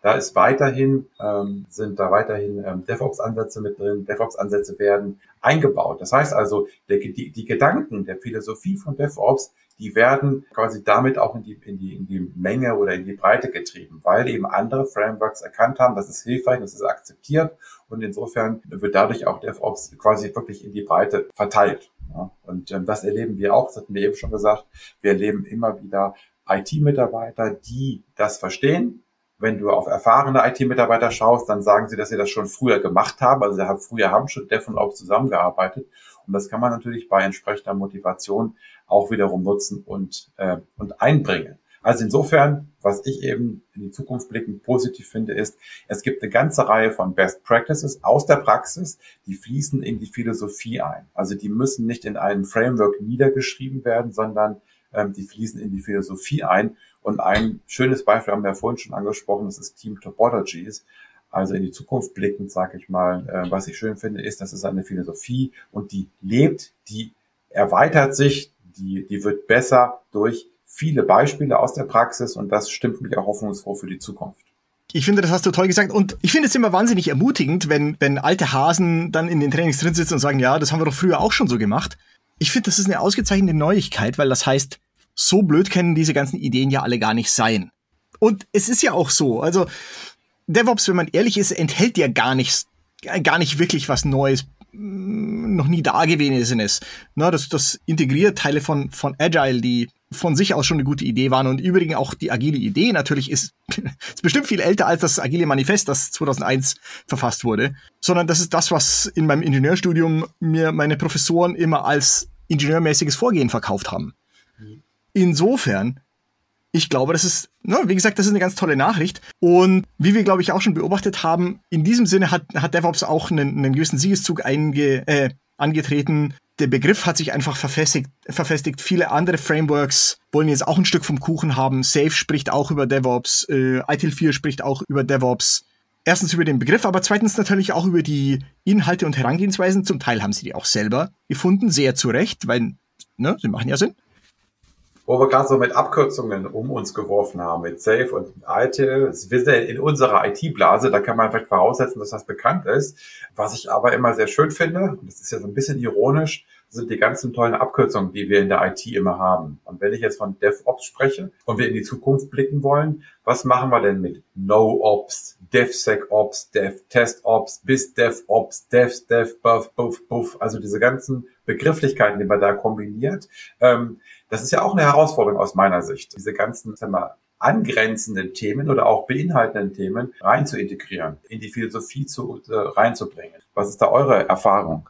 da ist weiterhin, ähm, sind da weiterhin ähm, DevOps-Ansätze mit drin. DevOps-Ansätze werden eingebaut. Das heißt also, der, die, die Gedanken der Philosophie von DevOps, die werden quasi damit auch in die, in, die, in die Menge oder in die Breite getrieben, weil eben andere Frameworks erkannt haben, das ist hilfreich, das ist akzeptiert und insofern wird dadurch auch DevOps quasi wirklich in die Breite verteilt. Ja, und ähm, das erleben wir auch, das hatten wir eben schon gesagt, wir erleben immer wieder IT-Mitarbeiter, die das verstehen, wenn du auf erfahrene IT-Mitarbeiter schaust, dann sagen sie, dass sie das schon früher gemacht haben. Also sie haben früher haben schon Dev und Ops zusammengearbeitet. Und das kann man natürlich bei entsprechender Motivation auch wiederum nutzen und, äh, und einbringen. Also insofern, was ich eben in die Zukunft blickend positiv finde, ist, es gibt eine ganze Reihe von Best Practices aus der Praxis, die fließen in die Philosophie ein. Also die müssen nicht in einem Framework niedergeschrieben werden, sondern ähm, die fließen in die Philosophie ein. Und ein schönes Beispiel haben wir vorhin schon angesprochen, das ist Team Topologies. Also in die Zukunft blickend, sage ich mal, äh, was ich schön finde, ist, das ist eine Philosophie und die lebt, die erweitert sich, die, die wird besser durch viele Beispiele aus der Praxis und das stimmt mich auch hoffnungsfroh für die Zukunft. Ich finde, das hast du toll gesagt. Und ich finde es immer wahnsinnig ermutigend, wenn, wenn alte Hasen dann in den Trainings drin sitzen und sagen, ja, das haben wir doch früher auch schon so gemacht. Ich finde, das ist eine ausgezeichnete Neuigkeit, weil das heißt, so blöd können diese ganzen Ideen ja alle gar nicht sein. Und es ist ja auch so, also DevOps, wenn man ehrlich ist, enthält ja gar nichts, gar nicht wirklich was Neues, mm, noch nie dagewesenes. Na, das, das integriert Teile von, von Agile, die von sich aus schon eine gute Idee waren. Und übrigens auch die agile Idee natürlich ist, ist bestimmt viel älter als das agile Manifest, das 2001 verfasst wurde. Sondern das ist das, was in meinem Ingenieurstudium mir meine Professoren immer als ingenieurmäßiges Vorgehen verkauft haben. Insofern, ich glaube, das ist, ne, wie gesagt, das ist eine ganz tolle Nachricht. Und wie wir, glaube ich, auch schon beobachtet haben, in diesem Sinne hat, hat DevOps auch einen, einen gewissen Siegeszug einge, äh, angetreten. Der Begriff hat sich einfach verfestigt, verfestigt. Viele andere Frameworks wollen jetzt auch ein Stück vom Kuchen haben. Safe spricht auch über DevOps. Äh, ITIL 4 spricht auch über DevOps. Erstens über den Begriff, aber zweitens natürlich auch über die Inhalte und Herangehensweisen. Zum Teil haben sie die auch selber gefunden, sehr zu Recht, weil ne, sie machen ja Sinn wo wir gerade so mit Abkürzungen um uns geworfen haben, mit Safe und ITIL. Wir sind in unserer IT-Blase, da kann man vielleicht voraussetzen, dass das bekannt ist. Was ich aber immer sehr schön finde, und das ist ja so ein bisschen ironisch, sind die ganzen tollen Abkürzungen, die wir in der IT immer haben. Und wenn ich jetzt von DevOps spreche und wir in die Zukunft blicken wollen, was machen wir denn mit NoOps, DevSecOps, DevTestOps, bis DevOps, Dev, Dev, Buff, Buff, Buff, also diese ganzen Begrifflichkeiten, die man da kombiniert. Ähm, das ist ja auch eine Herausforderung aus meiner Sicht, diese ganzen sagen wir, angrenzenden Themen oder auch beinhaltenden Themen rein zu integrieren, in die Philosophie zu, äh, reinzubringen. Was ist da eure Erfahrung?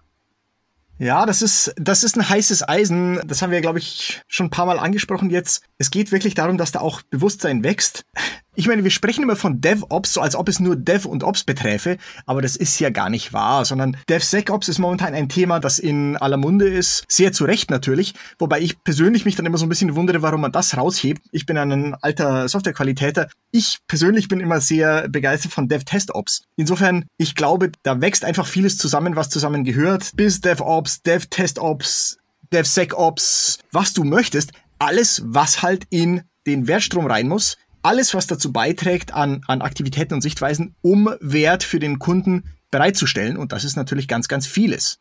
Ja, das ist, das ist ein heißes Eisen. Das haben wir, glaube ich, schon ein paar Mal angesprochen jetzt. Es geht wirklich darum, dass da auch Bewusstsein wächst. Ich meine, wir sprechen immer von DevOps, so als ob es nur Dev und Ops beträfe, aber das ist ja gar nicht wahr, sondern DevSecOps ist momentan ein Thema, das in aller Munde ist, sehr zu Recht natürlich, wobei ich persönlich mich dann immer so ein bisschen wundere, warum man das raushebt. Ich bin ein alter Softwarequalitäter. Ich persönlich bin immer sehr begeistert von DevTestOps. Insofern, ich glaube, da wächst einfach vieles zusammen, was zusammen gehört. Bis DevOps, DevTestOps, DevSecOps, was du möchtest. Alles, was halt in den Wertstrom rein muss, alles, was dazu beiträgt an, an Aktivitäten und Sichtweisen, um Wert für den Kunden bereitzustellen. Und das ist natürlich ganz, ganz vieles.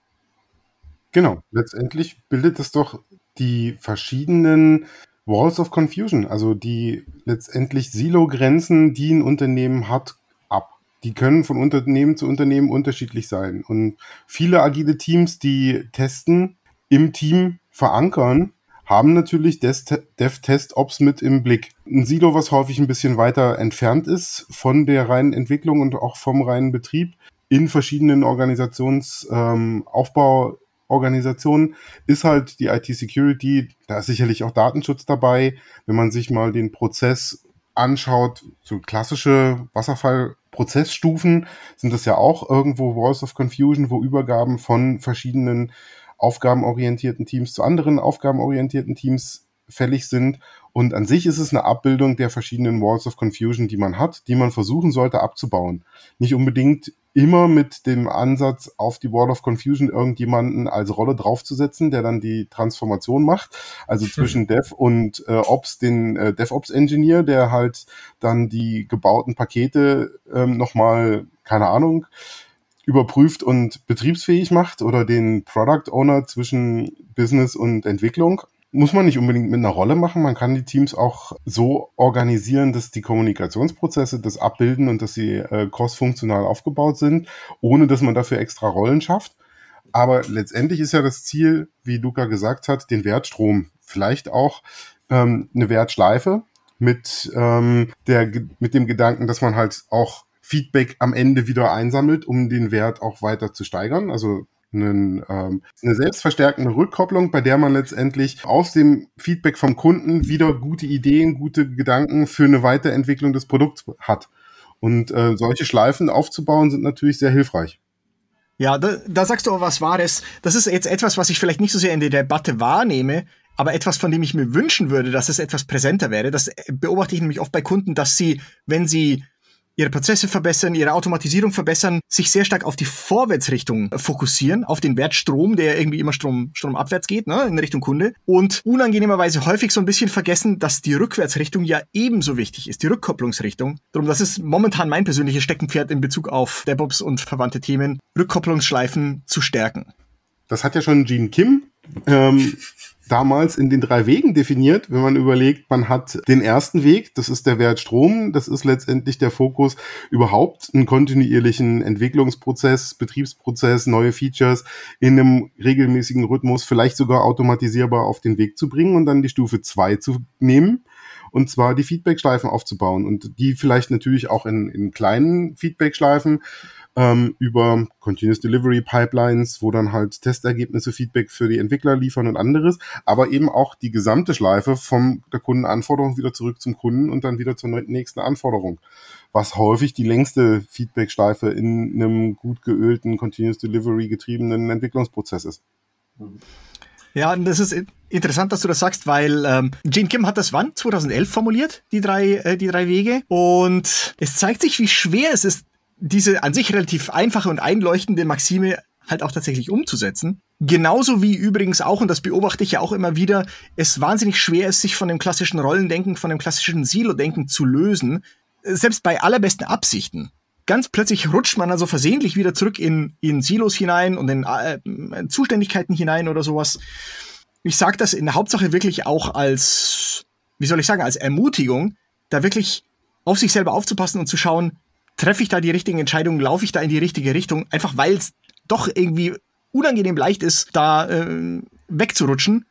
Genau, letztendlich bildet es doch die verschiedenen Walls of Confusion, also die letztendlich Silo-Grenzen, die ein Unternehmen hat, ab. Die können von Unternehmen zu Unternehmen unterschiedlich sein. Und viele agile Teams, die testen, im Team verankern, haben natürlich Dev-Test-Ops mit im Blick. Ein Silo, was häufig ein bisschen weiter entfernt ist von der reinen Entwicklung und auch vom reinen Betrieb in verschiedenen Organisationsaufbauorganisationen, ähm, ist halt die IT-Security. Da ist sicherlich auch Datenschutz dabei. Wenn man sich mal den Prozess anschaut, so klassische Wasserfallprozessstufen sind das ja auch irgendwo Walls of Confusion, wo Übergaben von verschiedenen aufgabenorientierten Teams zu anderen aufgabenorientierten Teams fällig sind. Und an sich ist es eine Abbildung der verschiedenen Walls of Confusion, die man hat, die man versuchen sollte abzubauen. Nicht unbedingt immer mit dem Ansatz, auf die Wall of Confusion irgendjemanden als Rolle draufzusetzen, der dann die Transformation macht. Also hm. zwischen Dev und äh, Ops, den äh, DevOps-Engineer, der halt dann die gebauten Pakete ähm, nochmal, keine Ahnung, überprüft und betriebsfähig macht oder den Product Owner zwischen Business und Entwicklung. Muss man nicht unbedingt mit einer Rolle machen. Man kann die Teams auch so organisieren, dass die Kommunikationsprozesse das abbilden und dass sie äh, cross-funktional aufgebaut sind, ohne dass man dafür extra Rollen schafft. Aber letztendlich ist ja das Ziel, wie Luca gesagt hat, den Wertstrom. Vielleicht auch ähm, eine Wertschleife mit, ähm, der, mit dem Gedanken, dass man halt auch Feedback am Ende wieder einsammelt, um den Wert auch weiter zu steigern. Also einen, ähm, eine selbstverstärkende Rückkopplung, bei der man letztendlich aus dem Feedback vom Kunden wieder gute Ideen, gute Gedanken für eine Weiterentwicklung des Produkts hat. Und äh, solche Schleifen aufzubauen sind natürlich sehr hilfreich. Ja, da, da sagst du aber was Wahres. Das ist jetzt etwas, was ich vielleicht nicht so sehr in der Debatte wahrnehme, aber etwas, von dem ich mir wünschen würde, dass es etwas präsenter wäre. Das beobachte ich nämlich oft bei Kunden, dass sie, wenn sie ihre Prozesse verbessern, ihre Automatisierung verbessern, sich sehr stark auf die Vorwärtsrichtung fokussieren, auf den Wertstrom, der irgendwie immer Strom, stromabwärts geht, ne, in Richtung Kunde. Und unangenehmerweise häufig so ein bisschen vergessen, dass die Rückwärtsrichtung ja ebenso wichtig ist, die Rückkopplungsrichtung. Darum, das ist momentan mein persönliches Steckenpferd in Bezug auf DevOps und verwandte Themen, Rückkopplungsschleifen zu stärken. Das hat ja schon Gene Kim ähm, damals in den drei Wegen definiert, wenn man überlegt, man hat den ersten Weg, das ist der Wert Strom, das ist letztendlich der Fokus, überhaupt einen kontinuierlichen Entwicklungsprozess, Betriebsprozess, neue Features in einem regelmäßigen Rhythmus, vielleicht sogar automatisierbar auf den Weg zu bringen und dann die Stufe zwei zu nehmen und zwar die Feedback-Schleifen aufzubauen. Und die vielleicht natürlich auch in, in kleinen Feedback-Schleifen ähm, über Continuous Delivery Pipelines, wo dann halt Testergebnisse, Feedback für die Entwickler liefern und anderes, aber eben auch die gesamte Schleife vom der Kundenanforderung wieder zurück zum Kunden und dann wieder zur nächsten Anforderung. Was häufig die längste Feedback-Schleife in einem gut geölten, Continuous Delivery getriebenen Entwicklungsprozess ist. Ja, und das ist interessant, dass du das sagst, weil ähm, Gene Kim hat das wann? 2011 formuliert, die drei, äh, die drei Wege. Und es zeigt sich, wie schwer es ist, diese an sich relativ einfache und einleuchtende Maxime halt auch tatsächlich umzusetzen. Genauso wie übrigens auch, und das beobachte ich ja auch immer wieder, es wahnsinnig schwer ist, sich von dem klassischen Rollendenken, von dem klassischen Silo-Denken zu lösen. Selbst bei allerbesten Absichten. Ganz plötzlich rutscht man also versehentlich wieder zurück in, in Silos hinein und in äh, Zuständigkeiten hinein oder sowas. Ich sage das in der Hauptsache wirklich auch als, wie soll ich sagen, als Ermutigung, da wirklich auf sich selber aufzupassen und zu schauen, treffe ich da die richtigen Entscheidungen, laufe ich da in die richtige Richtung, einfach weil es doch irgendwie unangenehm leicht ist, da äh, wegzurutschen,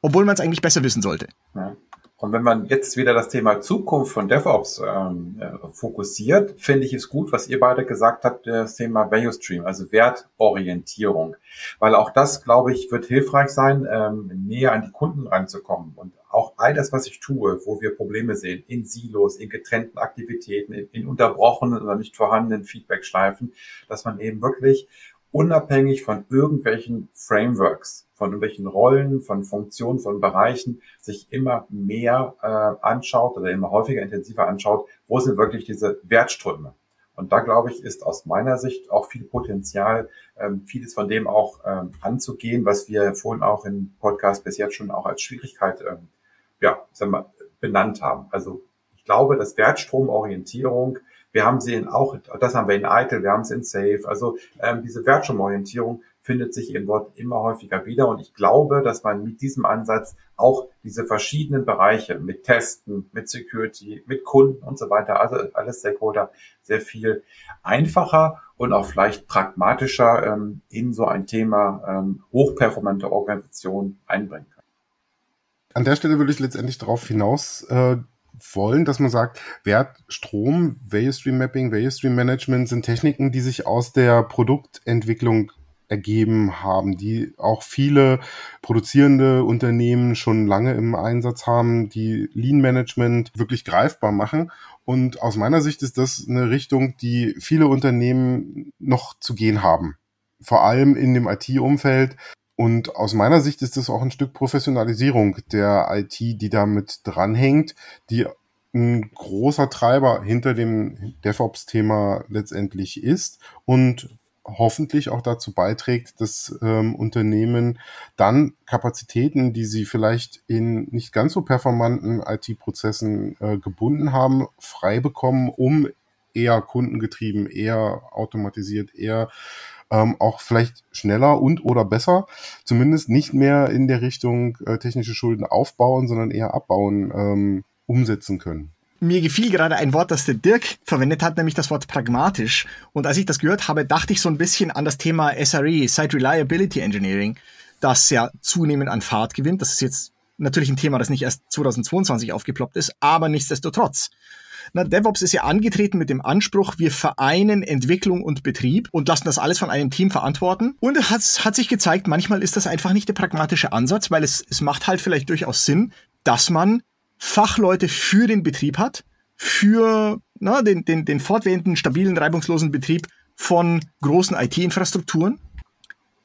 obwohl man es eigentlich besser wissen sollte. Ja. Und wenn man jetzt wieder das Thema Zukunft von DevOps ähm, äh, fokussiert, finde ich es gut, was ihr beide gesagt habt, das Thema Value Stream, also Wertorientierung. Weil auch das, glaube ich, wird hilfreich sein, ähm, näher an die Kunden ranzukommen. Und auch all das, was ich tue, wo wir Probleme sehen, in Silos, in getrennten Aktivitäten, in, in unterbrochenen oder nicht vorhandenen Feedback-Schleifen, dass man eben wirklich unabhängig von irgendwelchen Frameworks, von irgendwelchen Rollen, von Funktionen, von Bereichen sich immer mehr äh, anschaut oder immer häufiger intensiver anschaut, wo sind wirklich diese Wertströme. Und da glaube ich, ist aus meiner Sicht auch viel Potenzial, ähm, vieles von dem auch ähm, anzugehen, was wir vorhin auch im Podcast bis jetzt schon auch als Schwierigkeit ähm, ja, sagen wir, benannt haben. Also ich glaube, dass Wertstromorientierung wir haben sie in auch, das haben wir in ITIL, wir haben es in Safe. Also ähm, diese Wertschirmorientierung findet sich eben dort immer häufiger wieder. Und ich glaube, dass man mit diesem Ansatz auch diese verschiedenen Bereiche mit Testen, mit Security, mit Kunden und so weiter, also alles Stakeholder, sehr viel einfacher und auch vielleicht pragmatischer ähm, in so ein Thema ähm, hochperformante Organisation einbringen kann. An der Stelle würde ich letztendlich darauf hinaus äh, wollen, dass man sagt, Wert, Strom, Value Stream Mapping, Value Stream Management sind Techniken, die sich aus der Produktentwicklung ergeben haben, die auch viele produzierende Unternehmen schon lange im Einsatz haben, die Lean Management wirklich greifbar machen. Und aus meiner Sicht ist das eine Richtung, die viele Unternehmen noch zu gehen haben. Vor allem in dem IT-Umfeld, und aus meiner Sicht ist das auch ein Stück Professionalisierung der IT, die damit dranhängt, die ein großer Treiber hinter dem DevOps-Thema letztendlich ist und hoffentlich auch dazu beiträgt, dass ähm, Unternehmen dann Kapazitäten, die sie vielleicht in nicht ganz so performanten IT-Prozessen äh, gebunden haben, frei bekommen, um eher kundengetrieben, eher automatisiert, eher ähm, auch vielleicht schneller und oder besser, zumindest nicht mehr in der Richtung äh, technische Schulden aufbauen, sondern eher abbauen, ähm, umsetzen können. Mir gefiel gerade ein Wort, das der Dirk verwendet hat, nämlich das Wort pragmatisch. Und als ich das gehört habe, dachte ich so ein bisschen an das Thema SRE, Site Reliability Engineering, das ja zunehmend an Fahrt gewinnt. Das ist jetzt natürlich ein Thema, das nicht erst 2022 aufgeploppt ist, aber nichtsdestotrotz. Na, DevOps ist ja angetreten mit dem Anspruch, wir vereinen Entwicklung und Betrieb und lassen das alles von einem Team verantworten. Und es hat, hat sich gezeigt, manchmal ist das einfach nicht der pragmatische Ansatz, weil es, es macht halt vielleicht durchaus Sinn, dass man Fachleute für den Betrieb hat, für na, den, den, den fortwährenden, stabilen, reibungslosen Betrieb von großen IT-Infrastrukturen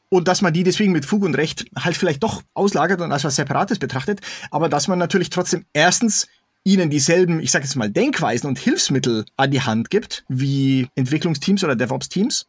und dass man die deswegen mit Fug und Recht halt vielleicht doch auslagert und als was Separates betrachtet, aber dass man natürlich trotzdem erstens ihnen dieselben, ich sage jetzt mal, Denkweisen und Hilfsmittel an die Hand gibt, wie Entwicklungsteams oder DevOps-Teams.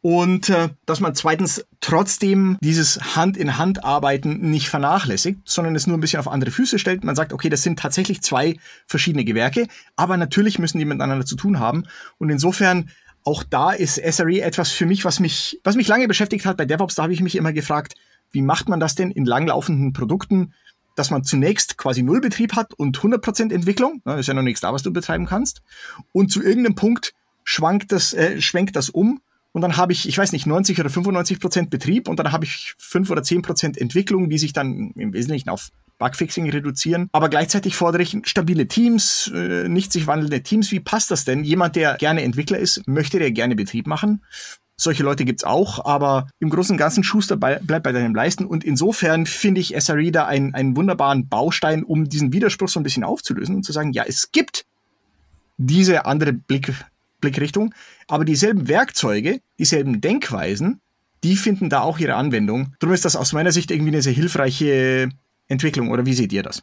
Und äh, dass man zweitens trotzdem dieses Hand-in-Hand-Arbeiten nicht vernachlässigt, sondern es nur ein bisschen auf andere Füße stellt. Man sagt, okay, das sind tatsächlich zwei verschiedene Gewerke, aber natürlich müssen die miteinander zu tun haben. Und insofern, auch da ist SRE etwas für mich, was mich, was mich lange beschäftigt hat. Bei DevOps, da habe ich mich immer gefragt, wie macht man das denn in langlaufenden Produkten, dass man zunächst quasi Nullbetrieb hat und 100% Entwicklung, ne, ist ja noch nichts da, was du betreiben kannst, und zu irgendeinem Punkt schwankt das, äh, schwenkt das um und dann habe ich, ich weiß nicht, 90 oder 95 Prozent Betrieb und dann habe ich 5 oder 10 Prozent Entwicklung, die sich dann im Wesentlichen auf Bugfixing reduzieren. Aber gleichzeitig fordere ich stabile Teams, äh, nicht sich wandelnde Teams. Wie passt das denn? Jemand, der gerne Entwickler ist, möchte der gerne Betrieb machen? Solche Leute gibt's auch, aber im Großen und Ganzen Schuster bei, bleibt bei deinem Leisten. Und insofern finde ich SRE da einen, einen wunderbaren Baustein, um diesen Widerspruch so ein bisschen aufzulösen und zu sagen, ja, es gibt diese andere Blick, Blickrichtung, aber dieselben Werkzeuge, dieselben Denkweisen, die finden da auch ihre Anwendung. Darum ist das aus meiner Sicht irgendwie eine sehr hilfreiche Entwicklung, oder wie seht ihr das?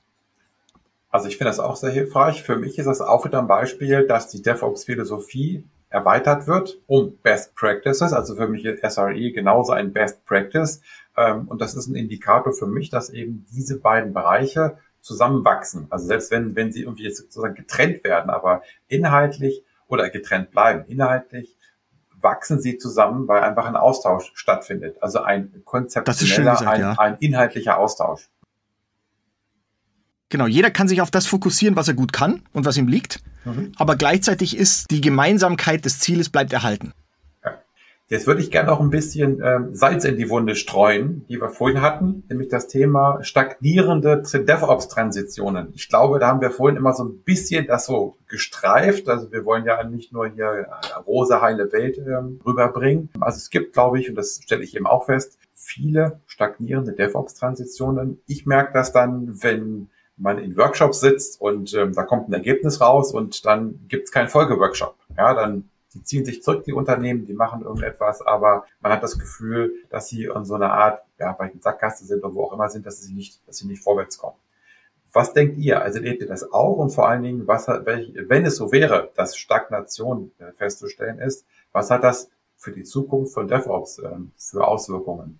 Also ich finde das auch sehr hilfreich. Für mich ist das auch wieder ein Beispiel, dass die DevOps-Philosophie erweitert wird um Best Practices. Also für mich ist SRE genauso ein Best Practice. Ähm, und das ist ein Indikator für mich, dass eben diese beiden Bereiche zusammenwachsen. Also selbst wenn, wenn sie irgendwie sozusagen getrennt werden, aber inhaltlich oder getrennt bleiben, inhaltlich wachsen sie zusammen, weil einfach ein Austausch stattfindet. Also ein konzeptioneller, gesagt, ein, ja. ein inhaltlicher Austausch. Genau, jeder kann sich auf das fokussieren, was er gut kann und was ihm liegt. Mhm. Aber gleichzeitig ist die Gemeinsamkeit des Zieles bleibt erhalten. Jetzt würde ich gerne noch ein bisschen ähm, Salz in die Wunde streuen, die wir vorhin hatten, nämlich das Thema stagnierende DevOps-Transitionen. Ich glaube, da haben wir vorhin immer so ein bisschen das so gestreift. Also wir wollen ja nicht nur hier äh, rosa heile Welt ähm, rüberbringen. Also es gibt, glaube ich, und das stelle ich eben auch fest, viele stagnierende DevOps-Transitionen. Ich merke das dann, wenn man in Workshops sitzt und ähm, da kommt ein Ergebnis raus und dann gibt es keinen Folgeworkshop. Ja, dann die ziehen sich zurück, die Unternehmen, die machen irgendetwas, aber man hat das Gefühl, dass sie in so einer Art, ja, bei den Sackgasse sind oder wo auch immer sind, dass sie nicht, dass sie nicht vorwärts kommen. Was denkt ihr? Also erlebt ihr das auch? Und vor allen Dingen, was hat, wenn es so wäre, dass Stagnation äh, festzustellen ist, was hat das für die Zukunft von DevOps äh, für Auswirkungen?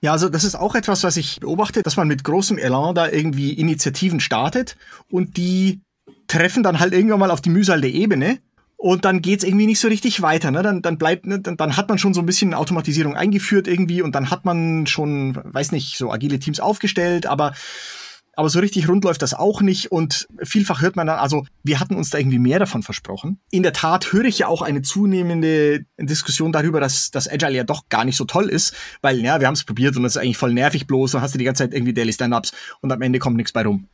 Ja, also das ist auch etwas, was ich beobachte, dass man mit großem Elan da irgendwie Initiativen startet und die treffen dann halt irgendwann mal auf die Mühsal der Ebene und dann geht's irgendwie nicht so richtig weiter. Ne? Dann, dann bleibt, ne? dann, dann hat man schon so ein bisschen Automatisierung eingeführt irgendwie und dann hat man schon, weiß nicht, so agile Teams aufgestellt, aber aber so richtig rund läuft das auch nicht und vielfach hört man dann, also wir hatten uns da irgendwie mehr davon versprochen. In der Tat höre ich ja auch eine zunehmende Diskussion darüber, dass das Agile ja doch gar nicht so toll ist, weil ja, wir haben es probiert und das ist eigentlich voll nervig bloß, dann hast du die ganze Zeit irgendwie Daily Stand-Ups und am Ende kommt nichts bei rum.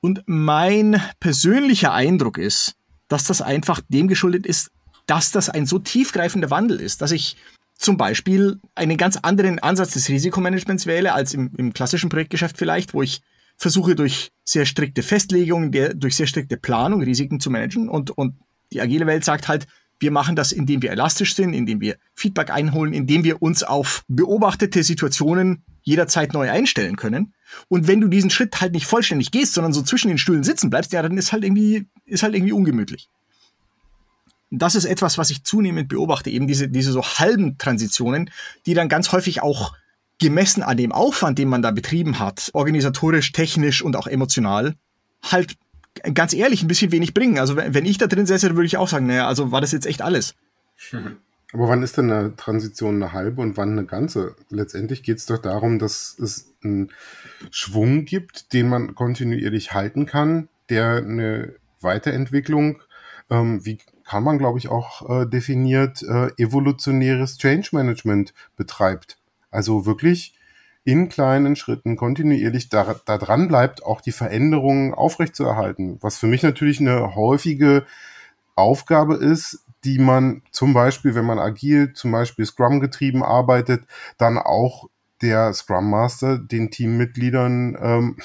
Und mein persönlicher Eindruck ist, dass das einfach dem geschuldet ist, dass das ein so tiefgreifender Wandel ist, dass ich zum Beispiel einen ganz anderen Ansatz des Risikomanagements wähle als im, im klassischen Projektgeschäft vielleicht, wo ich versuche durch sehr strikte Festlegungen, durch sehr strikte Planung Risiken zu managen und, und die agile Welt sagt halt, wir machen das, indem wir elastisch sind, indem wir Feedback einholen, indem wir uns auf beobachtete Situationen jederzeit neu einstellen können. Und wenn du diesen Schritt halt nicht vollständig gehst, sondern so zwischen den Stühlen sitzen bleibst, ja, dann ist halt irgendwie, ist halt irgendwie ungemütlich. Das ist etwas, was ich zunehmend beobachte, eben diese, diese so halben Transitionen, die dann ganz häufig auch gemessen an dem Aufwand, den man da betrieben hat, organisatorisch, technisch und auch emotional, halt ganz ehrlich ein bisschen wenig bringen. Also wenn ich da drin säße, würde ich auch sagen, naja, also war das jetzt echt alles. Aber wann ist denn eine Transition eine halbe und wann eine ganze? Letztendlich geht es doch darum, dass es einen Schwung gibt, den man kontinuierlich halten kann, der eine Weiterentwicklung, ähm, wie kann man, glaube ich, auch äh, definiert, äh, evolutionäres Change Management betreibt. Also wirklich in kleinen Schritten kontinuierlich da, da dran bleibt, auch die Veränderungen aufrechtzuerhalten. Was für mich natürlich eine häufige Aufgabe ist, die man zum Beispiel, wenn man agil, zum Beispiel Scrum getrieben arbeitet, dann auch der Scrum Master den Teammitgliedern ähm,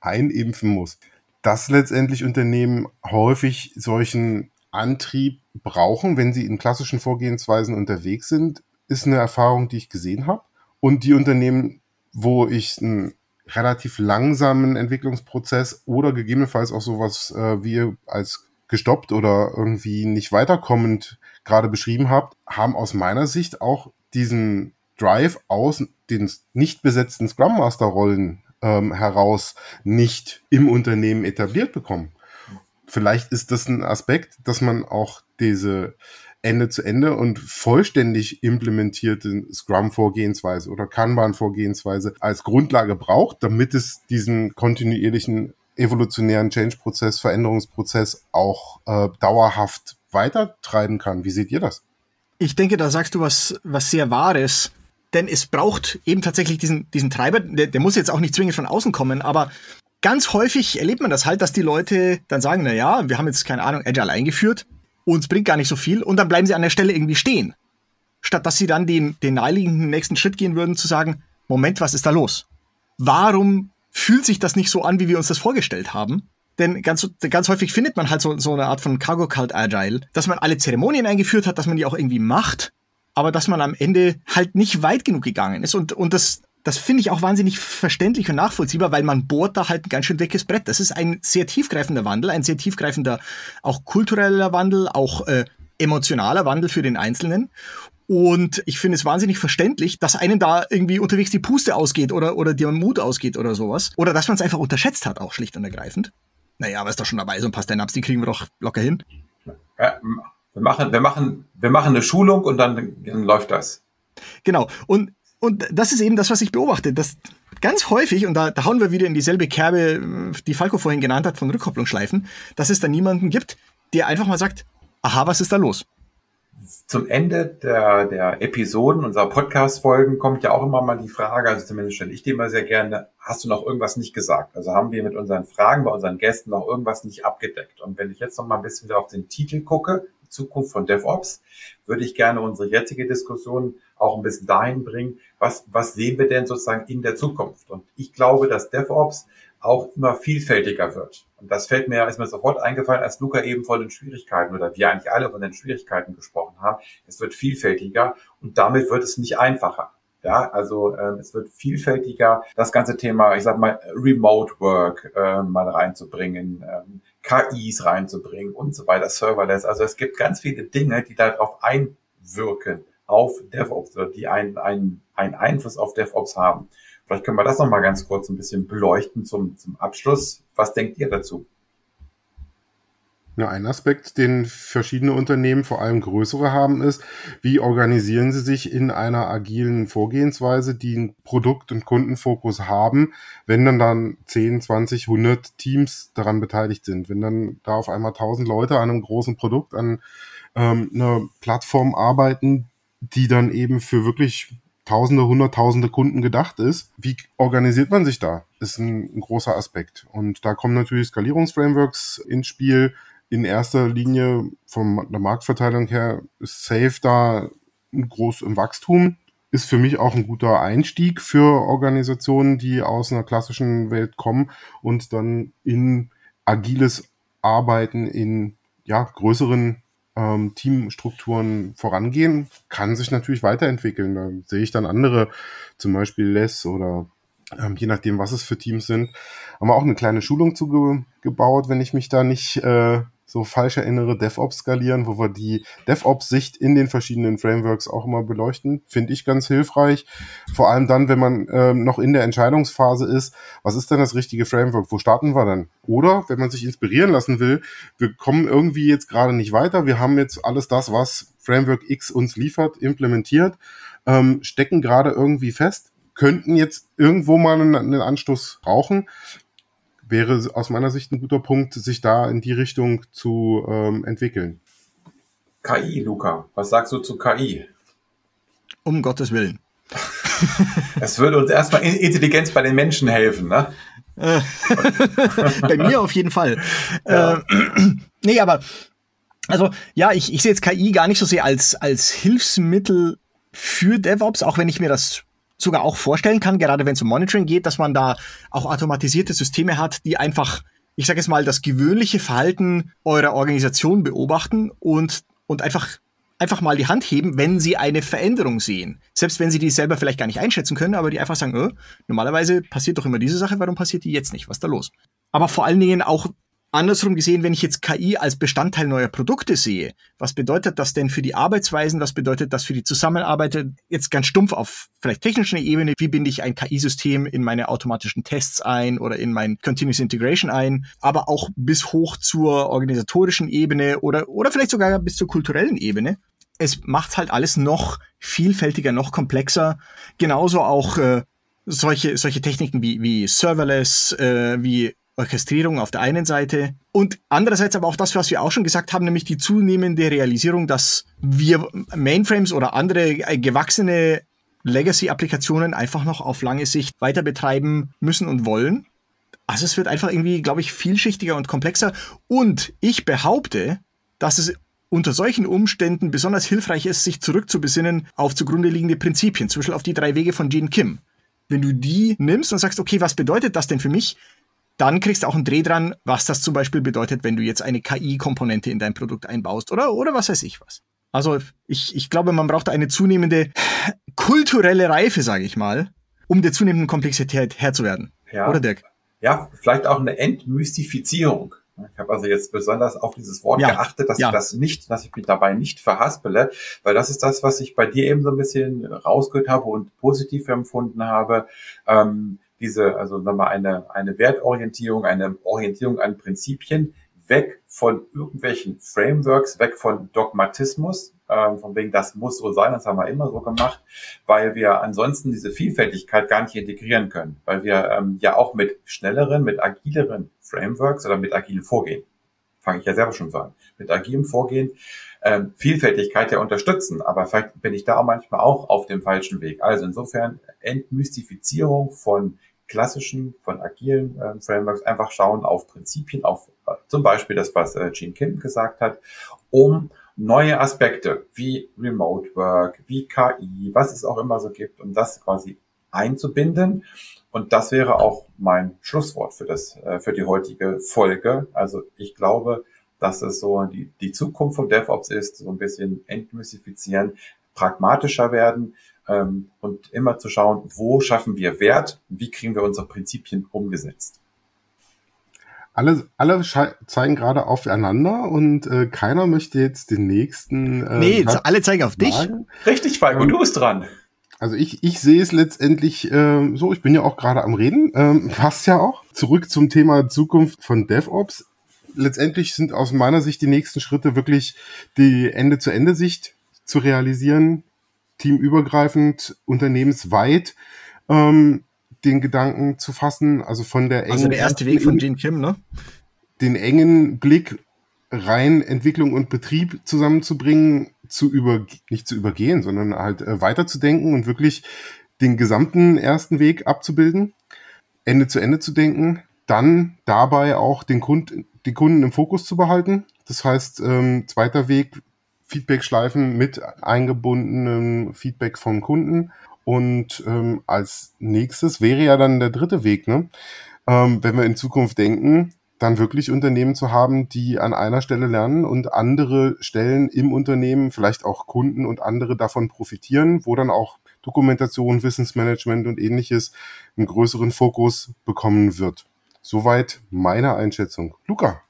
einimpfen muss. Dass letztendlich Unternehmen häufig solchen Antrieb brauchen, wenn sie in klassischen Vorgehensweisen unterwegs sind, ist eine Erfahrung, die ich gesehen habe. Und die Unternehmen, wo ich einen relativ langsamen Entwicklungsprozess oder gegebenenfalls auch sowas äh, wie als gestoppt oder irgendwie nicht weiterkommend gerade beschrieben habt, haben aus meiner Sicht auch diesen Drive aus den nicht besetzten Scrum Master Rollen ähm, heraus nicht im Unternehmen etabliert bekommen. Vielleicht ist das ein Aspekt, dass man auch diese Ende zu Ende und vollständig implementierte Scrum-Vorgehensweise oder Kanban-Vorgehensweise als Grundlage braucht, damit es diesen kontinuierlichen evolutionären Change-Prozess, Veränderungsprozess auch äh, dauerhaft weitertreiben kann. Wie seht ihr das? Ich denke, da sagst du was, was sehr Wahres. Denn es braucht eben tatsächlich diesen, diesen Treiber, der, der muss jetzt auch nicht zwingend von außen kommen, aber ganz häufig erlebt man das halt, dass die Leute dann sagen, na ja, wir haben jetzt keine Ahnung Agile eingeführt, uns bringt gar nicht so viel und dann bleiben sie an der Stelle irgendwie stehen. Statt dass sie dann den, den naheliegenden nächsten Schritt gehen würden, zu sagen, Moment, was ist da los? Warum fühlt sich das nicht so an, wie wir uns das vorgestellt haben? Denn ganz, ganz häufig findet man halt so, so eine Art von Cargo Cult Agile, dass man alle Zeremonien eingeführt hat, dass man die auch irgendwie macht, aber dass man am Ende halt nicht weit genug gegangen ist. Und, und das, das finde ich auch wahnsinnig verständlich und nachvollziehbar, weil man bohrt da halt ein ganz schön dickes Brett. Das ist ein sehr tiefgreifender Wandel, ein sehr tiefgreifender auch kultureller Wandel, auch äh, emotionaler Wandel für den Einzelnen. Und ich finde es wahnsinnig verständlich, dass einem da irgendwie unterwegs die Puste ausgeht oder, oder der Mut ausgeht oder sowas. Oder dass man es einfach unterschätzt hat, auch schlicht und ergreifend. Naja, aber ist doch schon dabei, so ein paar Stand-Ups, die kriegen wir doch locker hin. Ja, wir machen, wir machen, wir machen eine Schulung und dann, dann läuft das. Genau. Und, und das ist eben das, was ich beobachte, dass ganz häufig, und da, da hauen wir wieder in dieselbe Kerbe, die Falco vorhin genannt hat, von Rückkopplungsschleifen, dass es da niemanden gibt, der einfach mal sagt, aha, was ist da los? zum Ende der, der Episoden unserer Podcast-Folgen kommt ja auch immer mal die Frage, also zumindest stelle ich dir immer sehr gerne, hast du noch irgendwas nicht gesagt? Also haben wir mit unseren Fragen bei unseren Gästen noch irgendwas nicht abgedeckt? Und wenn ich jetzt noch mal ein bisschen wieder auf den Titel gucke, die Zukunft von DevOps, würde ich gerne unsere jetzige Diskussion auch ein bisschen dahin bringen, was, was sehen wir denn sozusagen in der Zukunft? Und ich glaube, dass DevOps auch immer vielfältiger wird. Und das fällt mir, ist mir sofort eingefallen, als Luca eben von den Schwierigkeiten oder wir eigentlich alle von den Schwierigkeiten gesprochen haben. Es wird vielfältiger und damit wird es nicht einfacher. Ja, also äh, es wird vielfältiger, das ganze Thema, ich sag mal, Remote Work äh, mal reinzubringen, ähm, KIs reinzubringen und so weiter, Serverless. Also es gibt ganz viele Dinge, die darauf einwirken, auf DevOps oder die einen, einen, einen Einfluss auf DevOps haben. Vielleicht können wir das noch mal ganz kurz ein bisschen beleuchten zum, zum Abschluss. Was denkt ihr dazu? Ja, ein Aspekt, den verschiedene Unternehmen, vor allem größere, haben, ist, wie organisieren sie sich in einer agilen Vorgehensweise, die einen Produkt- und Kundenfokus haben, wenn dann dann 10, 20, 100 Teams daran beteiligt sind. Wenn dann da auf einmal 1000 Leute an einem großen Produkt, an ähm, einer Plattform arbeiten, die dann eben für wirklich Tausende, Hunderttausende Kunden gedacht ist. Wie organisiert man sich da? Ist ein, ein großer Aspekt. Und da kommen natürlich Skalierungsframeworks ins Spiel. In erster Linie von der Marktverteilung her ist Safe da groß im Wachstum. Ist für mich auch ein guter Einstieg für Organisationen, die aus einer klassischen Welt kommen und dann in agiles Arbeiten in ja, größeren ähm, Teamstrukturen vorangehen, kann sich natürlich weiterentwickeln. Da sehe ich dann andere, zum Beispiel Less oder ähm, je nachdem, was es für Teams sind, haben wir auch eine kleine Schulung zugebaut, wenn ich mich da nicht äh, so falsch erinnere, DevOps skalieren, wo wir die DevOps-Sicht in den verschiedenen Frameworks auch immer beleuchten. Finde ich ganz hilfreich. Vor allem dann, wenn man ähm, noch in der Entscheidungsphase ist, was ist denn das richtige Framework? Wo starten wir dann? Oder wenn man sich inspirieren lassen will, wir kommen irgendwie jetzt gerade nicht weiter, wir haben jetzt alles das, was Framework X uns liefert, implementiert, ähm, stecken gerade irgendwie fest, könnten jetzt irgendwo mal einen, einen Anstoß brauchen wäre aus meiner Sicht ein guter Punkt, sich da in die Richtung zu ähm, entwickeln. KI, Luca, was sagst du zu KI? Um Gottes Willen. Es würde uns erstmal Intelligenz bei den Menschen helfen, ne? bei mir auf jeden Fall. Ja. Äh, nee, aber also ja, ich, ich sehe jetzt KI gar nicht so sehr als, als Hilfsmittel für DevOps, auch wenn ich mir das sogar auch vorstellen kann, gerade wenn es um Monitoring geht, dass man da auch automatisierte Systeme hat, die einfach, ich sage jetzt mal, das gewöhnliche Verhalten eurer Organisation beobachten und, und einfach, einfach mal die Hand heben, wenn sie eine Veränderung sehen. Selbst wenn sie die selber vielleicht gar nicht einschätzen können, aber die einfach sagen, oh, normalerweise passiert doch immer diese Sache, warum passiert die jetzt nicht? Was ist da los? Aber vor allen Dingen auch Andersrum gesehen, wenn ich jetzt KI als Bestandteil neuer Produkte sehe, was bedeutet das denn für die Arbeitsweisen? Was bedeutet das für die Zusammenarbeit? Jetzt ganz stumpf auf vielleicht technischer Ebene. Wie binde ich ein KI-System in meine automatischen Tests ein oder in mein Continuous Integration ein? Aber auch bis hoch zur organisatorischen Ebene oder, oder vielleicht sogar bis zur kulturellen Ebene. Es macht halt alles noch vielfältiger, noch komplexer. Genauso auch äh, solche, solche Techniken wie, wie Serverless, äh, wie Orchestrierung auf der einen Seite und andererseits aber auch das, was wir auch schon gesagt haben, nämlich die zunehmende Realisierung, dass wir Mainframes oder andere äh, gewachsene Legacy-Applikationen einfach noch auf lange Sicht weiter betreiben müssen und wollen. Also es wird einfach irgendwie, glaube ich, vielschichtiger und komplexer. Und ich behaupte, dass es unter solchen Umständen besonders hilfreich ist, sich zurückzubesinnen auf zugrunde liegende Prinzipien, zum Beispiel auf die drei Wege von Gene Kim. Wenn du die nimmst und sagst, okay, was bedeutet das denn für mich? Dann kriegst du auch einen Dreh dran, was das zum Beispiel bedeutet, wenn du jetzt eine KI-Komponente in dein Produkt einbaust oder, oder was weiß ich was. Also ich, ich glaube, man braucht eine zunehmende kulturelle Reife, sage ich mal, um der zunehmenden Komplexität Herr zu werden. Ja. Oder Dirk? Ja, vielleicht auch eine Entmystifizierung. Ich habe also jetzt besonders auf dieses Wort ja, geachtet, dass ja. ich das nicht, dass ich mich dabei nicht verhaspele, weil das ist das, was ich bei dir eben so ein bisschen rausgehört habe und positiv empfunden habe. Ähm, diese, also nochmal eine, eine Wertorientierung, eine Orientierung an Prinzipien, weg von irgendwelchen Frameworks, weg von Dogmatismus, ähm, von wegen, das muss so sein, das haben wir immer so gemacht, weil wir ansonsten diese Vielfältigkeit gar nicht integrieren können, weil wir ähm, ja auch mit schnelleren, mit agileren Frameworks oder mit agilen Vorgehen, fange ich ja selber schon so an, mit agilem Vorgehen ähm, Vielfältigkeit ja unterstützen. Aber vielleicht bin ich da auch manchmal auch auf dem falschen Weg. Also insofern Entmystifizierung von klassischen, von agilen äh, Frameworks einfach schauen auf Prinzipien, auf zum Beispiel das, was äh, Gene Kim gesagt hat, um neue Aspekte wie Remote Work, wie KI, was es auch immer so gibt, um das quasi einzubinden. Und das wäre auch mein Schlusswort für das, äh, für die heutige Folge. Also ich glaube, dass es so die, die Zukunft von DevOps ist, so ein bisschen entmystifizieren, pragmatischer werden, ähm, und immer zu schauen, wo schaffen wir Wert, wie kriegen wir unsere Prinzipien umgesetzt. Alle, alle zeigen gerade aufeinander und äh, keiner möchte jetzt den nächsten. Äh, nee, alle zeigen auf dich. Richtig, Falco, ähm, du bist dran. Also ich, ich sehe es letztendlich äh, so, ich bin ja auch gerade am Reden, ähm, passt ja auch. Zurück zum Thema Zukunft von DevOps. Letztendlich sind aus meiner Sicht die nächsten Schritte wirklich die Ende-zu-Ende-Sicht zu realisieren, teamübergreifend, unternehmensweit ähm, den Gedanken zu fassen, also von der engen Also der erste Weg von Gene Kim, ne? Den engen Blick rein Entwicklung und Betrieb zusammenzubringen, zu über nicht zu übergehen, sondern halt äh, weiterzudenken und wirklich den gesamten ersten Weg abzubilden, Ende zu Ende zu denken, dann dabei auch den Kund, die Kunden im Fokus zu behalten. Das heißt, ähm, zweiter Weg, Feedback-Schleifen mit eingebundenem Feedback vom Kunden. Und ähm, als nächstes wäre ja dann der dritte Weg, ne? ähm, wenn wir in Zukunft denken, dann wirklich Unternehmen zu haben, die an einer Stelle lernen und andere Stellen im Unternehmen, vielleicht auch Kunden und andere davon profitieren, wo dann auch Dokumentation, Wissensmanagement und ähnliches einen größeren Fokus bekommen wird. Soweit meine Einschätzung. Luca.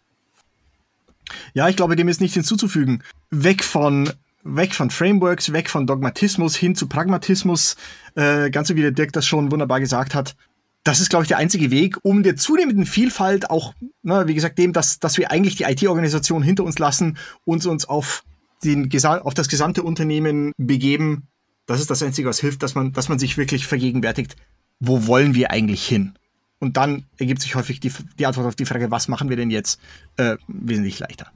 Ja, ich glaube, dem ist nichts hinzuzufügen. Weg von weg von Frameworks, weg von Dogmatismus hin zu Pragmatismus, äh, ganz so wie der Dirk das schon wunderbar gesagt hat. Das ist, glaube ich, der einzige Weg, um der zunehmenden Vielfalt auch, ne, wie gesagt, dem, dass, dass wir eigentlich die IT-Organisation hinter uns lassen und uns auf, den, auf das gesamte Unternehmen begeben. Das ist das Einzige, was hilft, dass man, dass man sich wirklich vergegenwärtigt, wo wollen wir eigentlich hin? Und dann ergibt sich häufig die, die Antwort auf die Frage, was machen wir denn jetzt, äh, wesentlich leichter.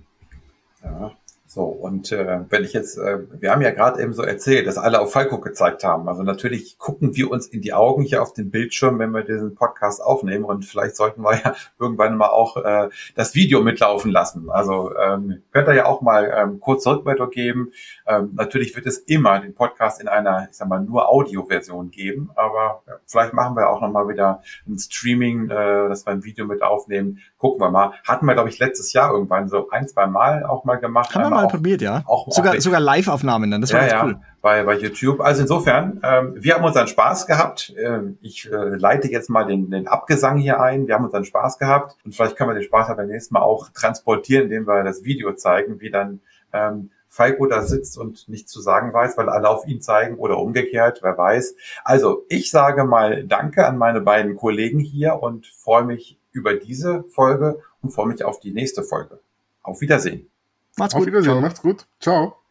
Ja, so, und äh, wenn ich jetzt, äh, wir haben ja gerade eben so erzählt, dass alle auf Falco gezeigt haben. Also natürlich gucken wir uns in die Augen hier auf den Bildschirm, wenn wir diesen Podcast aufnehmen. Und vielleicht sollten wir ja irgendwann mal auch äh, das Video mitlaufen lassen. Also ähm, könnt ihr ja auch mal ähm, kurz Rückmeldung geben. Ähm, natürlich wird es immer den Podcast in einer, ich sag mal, nur Audioversion geben. Aber ja, vielleicht machen wir auch nochmal wieder ein Streaming, äh, dass wir ein Video mit aufnehmen. Gucken wir mal. Hatten wir, glaube ich, letztes Jahr irgendwann so ein, zwei Mal auch mal gemacht. Haben mal auch, probiert, ja. Auch, sogar auch sogar Live-Aufnahmen dann, das war ja, echt ja, cool. Bei, bei YouTube. Also insofern, ähm, wir haben unseren Spaß gehabt. Ähm, ich äh, leite jetzt mal den, den Abgesang hier ein. Wir haben unseren Spaß gehabt und vielleicht können wir den Spaß aber nächstes Mal auch transportieren, indem wir das Video zeigen, wie dann ähm, Falco da sitzt und nichts zu sagen weiß, weil alle auf ihn zeigen oder umgekehrt, wer weiß. Also ich sage mal Danke an meine beiden Kollegen hier und freue mich über diese Folge und freue mich auf die nächste Folge. Auf Wiedersehen. Macht's Auf gut. Wiedersehen, Ciao. macht's gut. Ciao.